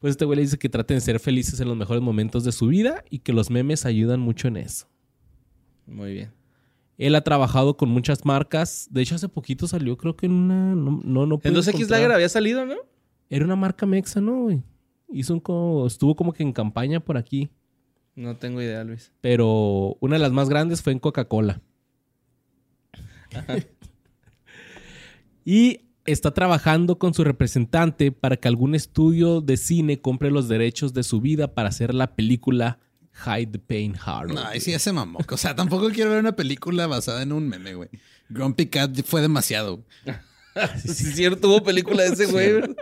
Pues este güey le dice que traten de ser felices en los mejores momentos de su vida y que los memes ayudan mucho en eso. Muy bien. Él ha trabajado con muchas marcas. De hecho, hace poquito salió, creo que en una. No, no, no En 2X encontrar. Lager había salido, ¿no? Era una marca mexa, ¿no, güey? Hizo un como. Estuvo como que en campaña por aquí. No tengo idea, Luis. Pero una de las más grandes fue en Coca-Cola. <laughs> y está trabajando con su representante para que algún estudio de cine compre los derechos de su vida para hacer la película Hide the Pain Hard. No, ahí sí ya se mamó. O sea, tampoco quiero ver una película basada en un meme, güey. Grumpy Cat fue demasiado. <laughs> Sí, es cierto, hubo película de ese güey.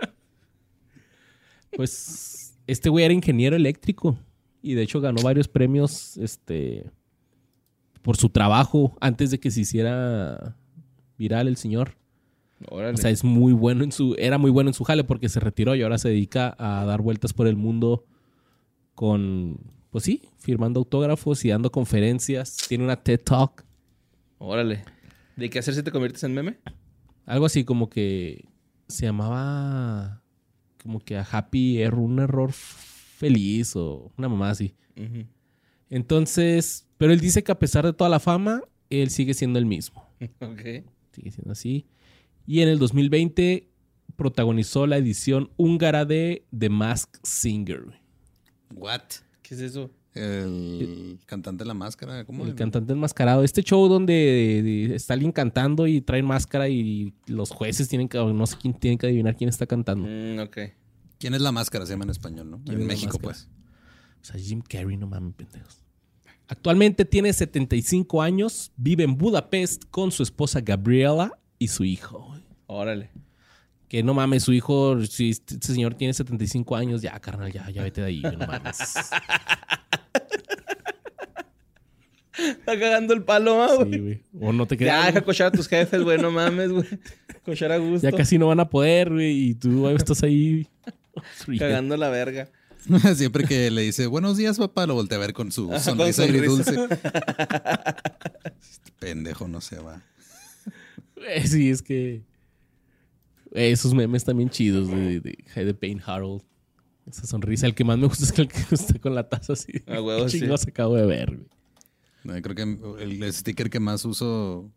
Pues este güey era ingeniero eléctrico y de hecho ganó varios premios este por su trabajo antes de que se hiciera viral el señor. Órale. O sea, es muy bueno en su era muy bueno en su jale porque se retiró y ahora se dedica a dar vueltas por el mundo con pues sí, firmando autógrafos y dando conferencias, tiene una TED Talk, Órale. ¿De qué hacer si te conviertes en meme? algo así como que se llamaba como que a Happy Error, un error feliz o una mamá así. Ujú. Entonces, pero él dice que a pesar de toda la fama, él sigue siendo el mismo. <laughs> Ok. Sigue siendo así. Y en el 2020 protagonizó la edición húngara de The Mask Singer. What? ¿Qué es eso? El cantante de la máscara, ¿cómo? El cantante enmascarado. Este show donde de- está alguien cantando y traen máscara y los jueces tienen que, no sé quién tienen que adivinar quién está cantando. Mm, ok. ¿Quién es la máscara? Se llama en español, ¿no? ¿Quién es En México, pues. Sea, Jim Carrey, no mames, pendejos. Actualmente tiene 75 años, vive en Budapest con su esposa Gabriela y su hijo. güey. Órale. Que no mames, su hijo, si este este señor tiene 75 años, ya, carnal, ya, ya vete de ahí, güey, no mames. <laughs> Está cagando el palo, ¿ah, güey. Sí, güey. O no te ya, quedas. deja cochar a tus jefes, güey. No mames, güey. <laughs> Cochar a gusto. Ya casi no van a poder, güey, y tú ahí estás ahí. Cagando la verga. <laughs> Siempre que le dice buenos días, papá, lo voltea a ver con su sonrisa con agridulce. Este <laughs> pendejo no se va. Eh, Sí, es que. eh, Esos memes también chidos de, de, de Payne Harold. Esa sonrisa. El que más me gusta es el que <laughs> está con la taza así. A huevo, ¿Qué sí. acabo de ver, güey? No, creo que el sticker que más uso,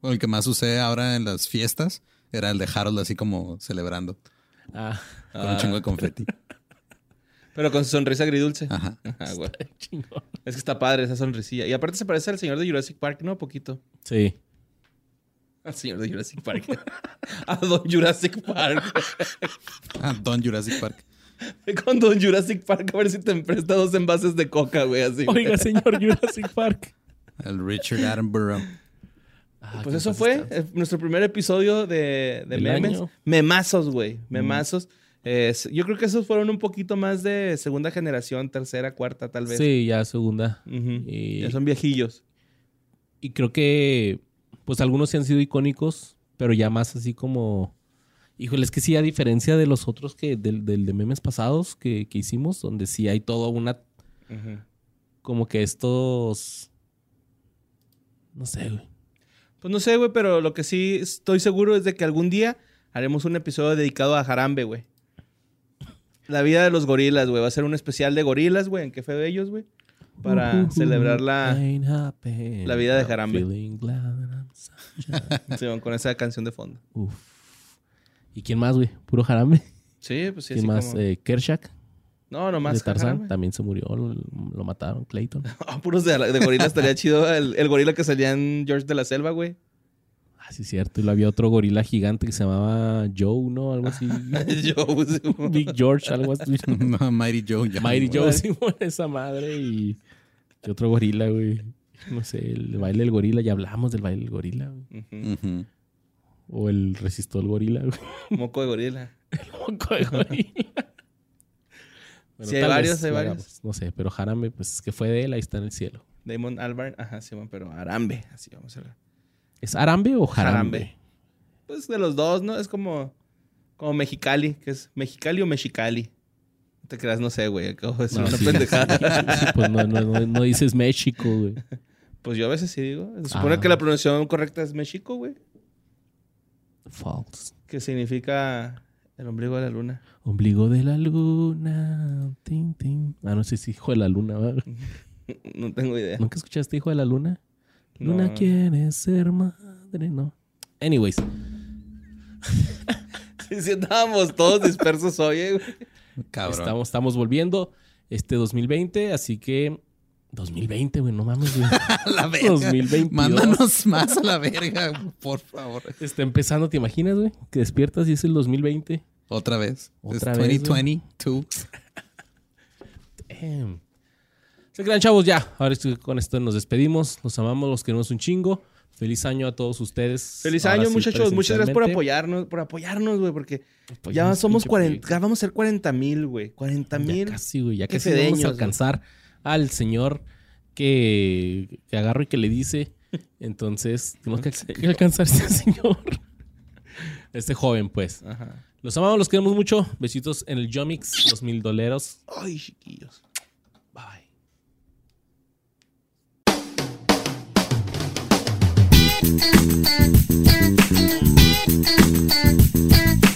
o el que más usé ahora en las fiestas, era el de Harold así como celebrando, Ah, con un chingo de confeti. Pero con su sonrisa agridulce. Ajá. Ajá, <laughs> güey. chingón. Es que está padre esa sonrisilla. Y aparte se parece al señor de Jurassic Park, ¿no? Poquito. Sí. Al señor de Jurassic Park. <laughs> a Don Jurassic Park. Ah, Don Jurassic Park. Ve <laughs> Con Don Jurassic Park a ver si te presta dos envases de coca, güey. Así. güey. Oiga, señor Jurassic Park. El Richard Attenborough. Ah, Pues eso fue eh, nuestro primer episodio de, memes. año. Memazos, güey. Memazos. Eh, yo creo que esos fueron un poquito más de segunda generación, tercera, cuarta, tal vez. Sí, ya segunda. Y- Ya son viejillos. Y creo que, pues algunos sí han sido icónicos, pero ya más así como... Híjole, es que sí, a diferencia de los otros que del, del de memes pasados que, que hicimos, donde sí hay toda una... Como que estos... No sé, güey. Pues no sé, güey, pero lo que sí estoy seguro es de que algún día haremos un episodio dedicado a Jarambe, güey. La vida de los gorilas, güey. Va a ser un especial de gorilas, güey, en qué fue de ellos, güey. Para celebrar la... La vida de Jarambe. sunshine. <laughs> Sí, con esa canción de fondo. Uf. ¿Y quién más, güey? ¿Puro Jarambe? Sí, pues sí, ¿Quién así más? como- Eh, Kershak, No, de nomás Tarzán, Jarambe. también se murió, lo, lo mataron, Clayton. <laughs> Ah, puros de, de gorila estaría <laughs> chido. El, el gorila que salía en George de la Selva, güey. Ah, sí, cierto. Y lo había otro gorila gigante que se llamaba Joe, ¿no? Algo así. <laughs> Yo, pues, Big George, algo así. <laughs> No, Mighty Joe. ya. Mighty Joe, sí, bueno, esa madre. Y ¿qué otro gorila, güey. No sé, el baile del gorila. Ya hablamos del baile del gorila, güey. Ujú. Ujú. O el resistol gorila, güey. <laughs> Moco de gorila. Moco de gorila. Bueno, Sí, hay varios, vez hay varios. No sé, pero Jarambe, pues es que fue de él, ahí está en el cielo. Damon Albarn. Ajá, sí, man, pero Arambe. Así vamos a ver. ¿Es Arambe o Jarambe? Jarambe. Pues de los dos, ¿no? Es como, como Mexicali, que es Mexicali o Mexicali. No te creas, no sé, güey. Acabo de decir No, una sí. pendejada. <laughs> Sí, pues no, no, no, no dices México, güey. Pues yo a veces sí digo. Se supone Ah. que la pronunciación correcta es México, güey. False. Que significa el ombligo de la luna. Ombligo de la luna. Tin, tin. Ah, no sé si hijo de la luna. ¿verdad? <laughs> No tengo idea. ¿Nunca escuchaste hijo de la luna? Luna No. quiere ser madre, no. Anyways, <laughs> sí, andábamos todos dispersos hoy, eh, güey. Cabrón. estamos, estamos volviendo este 2020, así que 2020, güey, no mames, güey. <laughs> A la verga. 2022. Mándanos más a la verga, por favor. Está empezando, ¿te imaginas, güey? Que despiertas y es el 2020. Otra vez. Otra es vez, 2022. Damn. Se crean, chavos, ya. Ahora con esto nos despedimos. Los amamos, los queremos un chingo. Feliz año a todos ustedes. Feliz Ahora año, sí, muchachos. Muchas gracias por apoyarnos, por apoyarnos, güey, porque Pues ya ya somos pinche 40, proyecto. ya vamos a ser 40 mil, güey. 40 Ya mil. casi, güey. Ya Qué casi vamos fedeños, a alcanzar al señor que, que agarro y que le dice. Entonces, tenemos que, que alcanzar a este <laughs> señor. Este joven, pues. Ajá. Los amamos, los queremos mucho. Besitos en el Yomix, los mil doleros. Ay, chiquillos. Thank you.